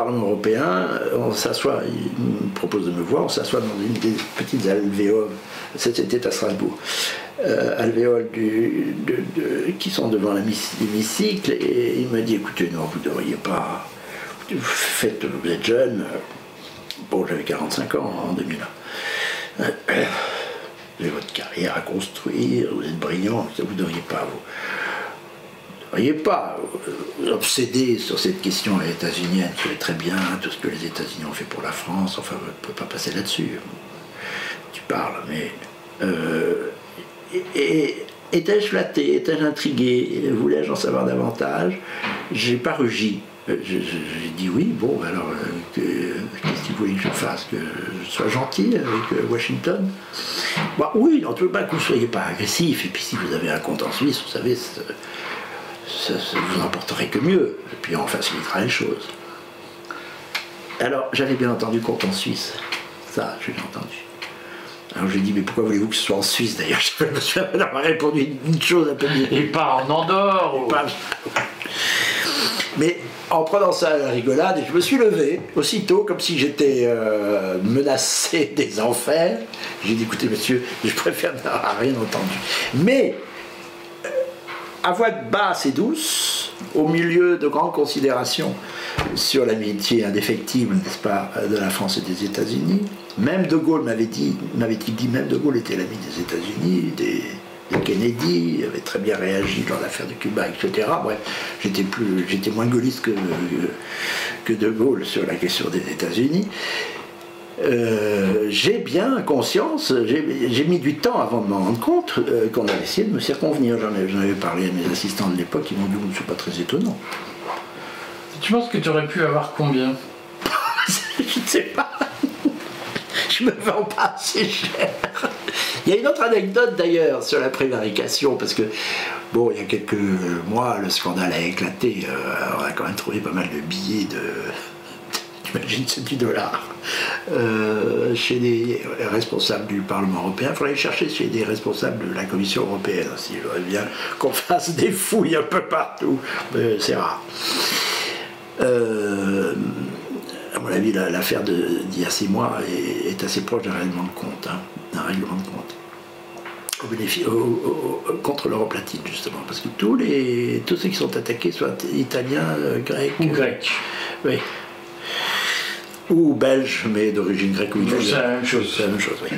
Parlement européen, on s'assoit, il me propose de me voir, on s'assoit dans une des petites alvéoles, c'était à Strasbourg, euh, alvéoles qui sont devant l'hémicycle, et il m'a dit écoutez, non, vous ne devriez pas, vous, faites, vous êtes jeune, bon, j'avais 45 ans en 2001 vous avez votre carrière à construire, vous êtes brillant, vous ne devriez pas vous. Devriez pas obséder sur cette question à l'états-unienne, vous savez très bien tout ce que les États-Unis ont fait pour la France, enfin, vous ne pouvez pas passer là-dessus. Tu parles, mais. Euh, et, étais-je flatté, étais-je intrigué, voulais-je en savoir davantage? J'ai pas rugi. Euh, j'ai dit oui, bon, alors euh, qu'est-ce qu'il voulait que je fasse? Que je sois gentil avec euh, Washington? Bah, Oui, en tout cas, que vous ne soyez pas agressif, et puis si vous avez un compte en Suisse, vous savez, ça, vous emporterez que mieux, et puis on facilitera les choses. Alors, j'avais bien entendu compte en Suisse, ça, je l'ai entendu. Alors je lui ai dit, mais pourquoi voulez-vous que ce soit en Suisse d'ailleurs? Je me suis répondu une chose un peu Et pas en Andorre Mais en prenant ça à la rigolade, je me suis levé aussitôt, comme si j'étais euh, menacé des enfers. J'ai dit écoutez, monsieur, je préfère n'avoir rien entendu. Mais, à voix basse et douce, au milieu de grandes considérations sur l'amitié indéfectible, n'est-ce pas, de la France et des États-Unis, même De Gaulle m'avait dit, m'avait-il dit, même De Gaulle était l'ami des États-Unis, des Kennedy avait très bien réagi dans l'affaire de Cuba, etc. Bref, j'étais moins gaulliste que De Gaulle sur la question des États-Unis. Euh, j'ai bien conscience, j'ai mis du temps avant de m'en rendre compte euh, qu'on avait essayé de me circonvenir. J'en avais, parlé à mes assistants de l'époque, ils m'ont dit que ce n'est pas très étonnant. Tu penses que tu aurais pu avoir combien? Je ne sais pas. Je me vends pas assez cher. Il y a une autre anecdote d'ailleurs sur la prévarication, parce que, bon, il y a quelques mois, le scandale a éclaté. Euh, on a quand même trouvé pas mal de billets de. J'imagine c'est du dollar. Euh, chez des responsables du Parlement européen. Il faudrait chercher chez des responsables de la Commission européenne aussi. Il faudrait bien qu'on fasse des fouilles un peu partout. Mais c'est rare. Euh, à mon avis, l'affaire d'il y a six mois est, assez proche d'un règlement de compte. Hein, d'un règlement de compte. contre l'Europe latine, justement. Parce que tous, les, tous ceux qui sont attaqués, soient italiens, euh, grecs. Ou grecs. oui. Ou belges, mais d'origine grecque ou italienne. C'est la même chose. C'est la même chose, oui.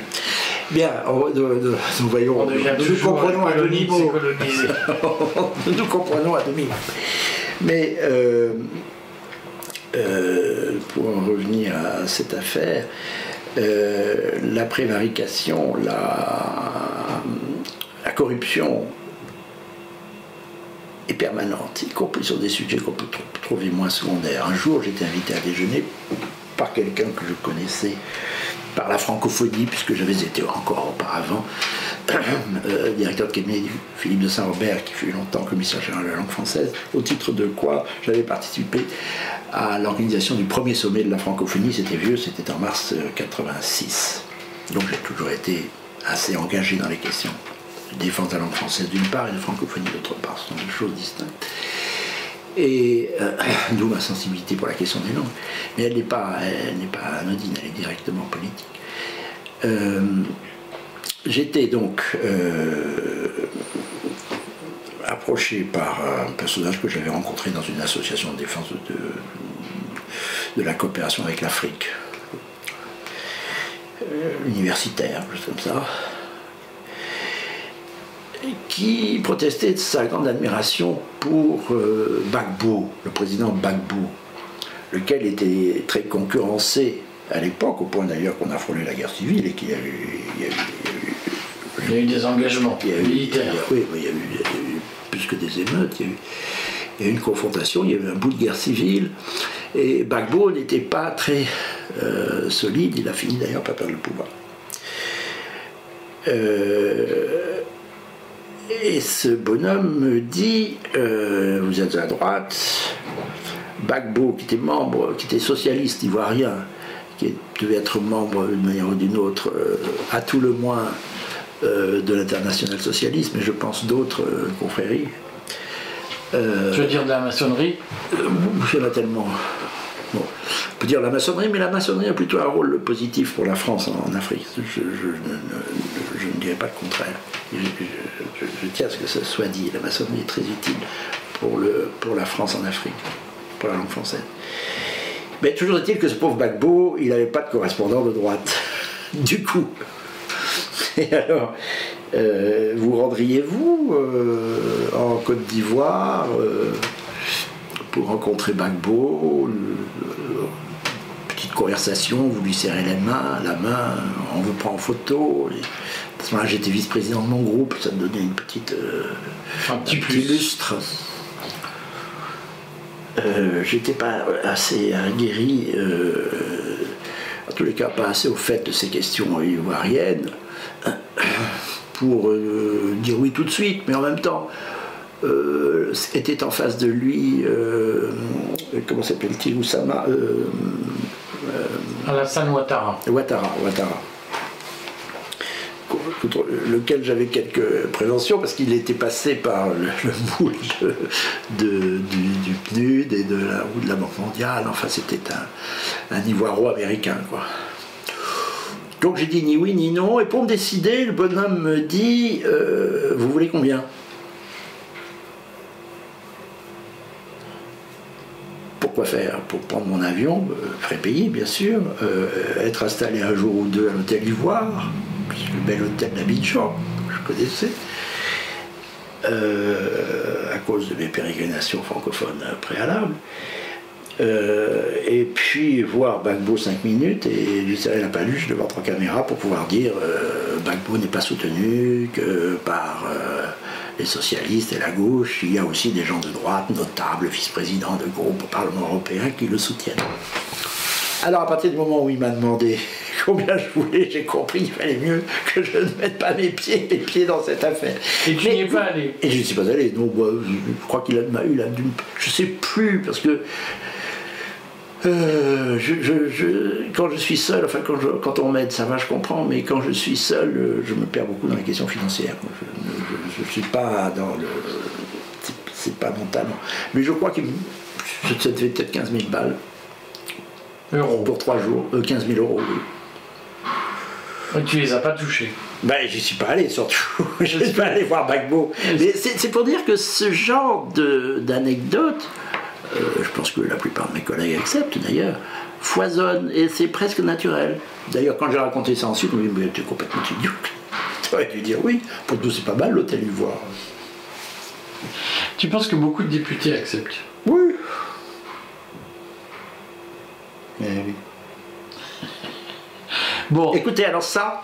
Bien, nous voyons. nous, comprenons à demi nous comprenons à demi. Mais. Euh, euh, pour en revenir à cette affaire, euh, la prévarication, la, la, corruption est permanente, y compris sur des sujets qu'on peut trouver moins secondaires. Un jour, j'étais invité à déjeuner par quelqu'un que je connaissais par la francophonie, puisque j'avais été encore auparavant euh, directeur de cabinet Philippe de Saint-Robert, qui fut longtemps commissaire général de la langue française, au titre de quoi j'avais participé à l'organisation du premier sommet de la francophonie. C'était vieux, c'était en mars 86. Euh, Donc j'ai toujours été assez engagé dans les questions de défense de la langue française d'une part et de francophonie d'autre part. Ce sont deux choses distinctes. Et euh, d'où ma sensibilité pour la question des langues. Mais elle n'est pas, pas anodine, elle est directement politique. Euh, j'étais donc approché par un personnage que j'avais rencontré dans une association de défense de, la coopération avec l'Afrique, euh, universitaire, juste comme ça, qui protestait de sa grande admiration pour euh, Bagbo, le président Bagbo, lequel était très concurrencé à l'époque, au point d'ailleurs qu'on a frôlé la guerre civile et qu'il y a eu, il y a eu, des engagements militaires. oui, il y a eu plus que des émeutes, il y, a eu, une confrontation, il y a eu un bout de guerre civile, et Bagbo n'était pas très euh, solide, il a fini d'ailleurs par perdre le pouvoir. Euh, et ce bonhomme me dit, euh, vous êtes à droite, Bagbo, qui était membre, qui était socialiste ivoirien, qui devait être membre d'une manière ou d'une autre, à tout le moins euh, de l'international socialisme, et je pense d'autres euh, confréries. Euh, je veux dire de la maçonnerie? Il y en a tellement. Bon, on peut dire la maçonnerie, mais la maçonnerie a plutôt un rôle positif pour la France en, Afrique. Je, ne dirais pas le contraire. Je, tiens à ce que ça soit dit. La maçonnerie est très utile pour, le, pour la France en Afrique, pour la langue française. Mais toujours est-il que ce pauvre Bagbo, il n'avait pas de correspondant de droite. Du coup, Et alors, euh, vous rendriez-vous euh, en Côte d'Ivoire euh, pour rencontrer Bagbo Petite conversation, vous lui serrez les mains, la main, on vous prend en photo. À ce moment-là, j'étais vice-président de mon groupe, ça me donnait une petite, un petit, lustre. j'étais pas assez aguerri, en tous les cas pas assez au fait de ces questions ivoiriennes pour euh, dire oui tout de suite, mais en même temps, euh, était en face de lui, euh, comment s'appelle-t-il, Oussama Alassane Ouattara. Ouattara, Ouattara. Lequel j'avais quelques préventions parce qu'il était passé par le, moule de, du, PNUD et de la, ou de la Banque mondiale. Enfin, c'était un, un Ivoiro américain, quoi. Donc j'ai dit ni oui ni non, et pour me décider, le bonhomme me dit euh, Vous voulez combien? Pourquoi faire? Pour prendre mon avion, euh, frais payé bien sûr, euh, être installé un jour ou deux à l'hôtel Ivoire, le bel hôtel d'Abidjan, que je connaissais, à cause de mes pérégrinations francophones préalables. Euh, et puis voir Bagbo 5 minutes et lui serrer la paluche devant trois caméras pour pouvoir dire euh, Bagbo n'est pas soutenu que par euh, les socialistes et la gauche, il y a aussi des gens de droite, notables, vice-présidents de groupes au Parlement européen qui le soutiennent. Alors à partir du moment où il m'a demandé combien je voulais, j'ai compris qu'il fallait mieux que je ne mette pas mes pieds, mes pieds dans cette affaire. Et tu n'y es pas allé Et je ne suis pas allé. Moi, je crois qu'il m'a eu la d'une. Je sais plus, parce que. euh, je, je- je- quand je suis seul, enfin quand, je- quand on m'aide, ça va, je comprends, mais quand je suis seul, je me perds beaucoup dans les questions financières. Je ne suis pas dans le. c'est- pas mon talent. Mais je crois que ça devait peut-être 15 000 balles Euros. pour 3 jours. Euh, 15 000 euros, oui. Tu les as pas touchés. Ben, j'y suis pas allé surtout. Je suis pas allé voir Bagbo. Mais c'est pour dire que ce genre d'anecdotes, euh, je pense que la plupart de mes collègues acceptent d'ailleurs, foisonnent et c'est presque naturel. D'ailleurs, quand j'ai raconté ça ensuite, on m'a dit Mais t'es complètement idiot. Tu aurais dû dire oui, pour nous c'est pas mal l'hôtel Ivoire. Tu penses que beaucoup de députés acceptent? Oui. Eh oui. Bon, Écoutez, alors ça,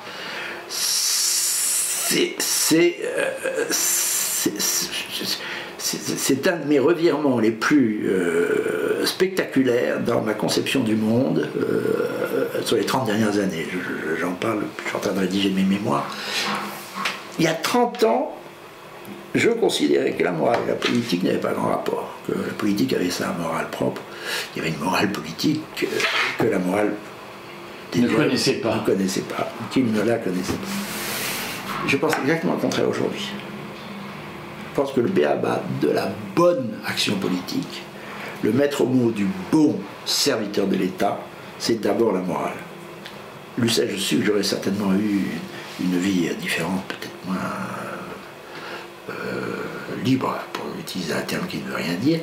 euh, c'est- un de mes revirements les plus euh, spectaculaires dans ma conception du monde euh, sur les 30 dernières années. Je- je- J'en parle, je suis en train de rédiger mes mémoires. Il y a 30 ans, je considérais que la morale et la politique n'avaient pas grand rapport, que la politique avait sa morale propre, il y avait une morale politique, que la morale des Ne connaissait pas. Ne connaissait pas, qu'il ne la connaissait pas. Je pense exactement le contraire aujourd'hui. Je pense que le béaba de la bonne action politique, le maître mot du bon serviteur de l'État, c'est d'abord la morale. Lucet, je suis que j'aurais certainement eu une vie différente, peut-être moins euh, libre, pour utiliser un terme qui ne veut rien dire,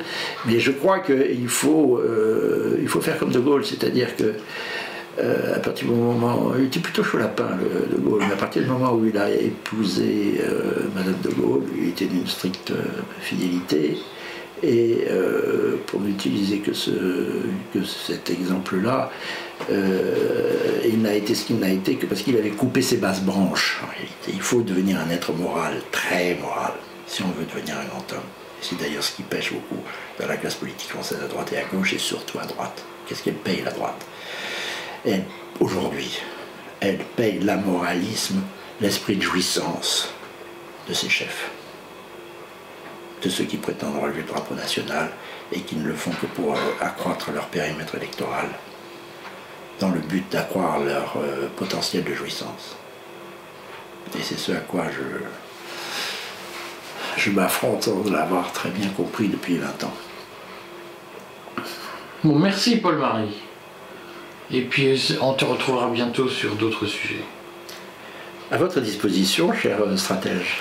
mais je crois qu'il faut, euh, il faut faire comme De Gaulle, c'est-à-dire que à partir du moment, il était plutôt chaud lapin, le, De Gaulle, mais à partir du moment où il a épousé euh, Madame De Gaulle, il était d'une stricte euh, fidélité. Et euh, pour n'utiliser que, que cet exemple-là, euh, il n'a été ce qu'il n'a été que parce qu'il avait coupé ses basses branches. Il faut devenir un être moral, très moral, si on veut devenir un grand homme. C'est d'ailleurs ce qui pêche beaucoup dans la classe politique française à droite et à gauche, et surtout à droite. Qu'est-ce qu'elle paye la droite? Elle, aujourd'hui, elle paye l'amoralisme, l'esprit de jouissance de ses chefs, de ceux qui prétendent relever le drapeau national et qui ne le font que pour euh, accroître leur périmètre électoral, dans le but d'accroître leur euh, potentiel de jouissance. Et c'est ce à quoi je, je m'affronte sans l'avoir très bien compris depuis 20 ans. bon merci Paul-Marie. Et puis on te retrouvera bientôt sur d'autres sujets. À votre disposition, cher euh, stratège.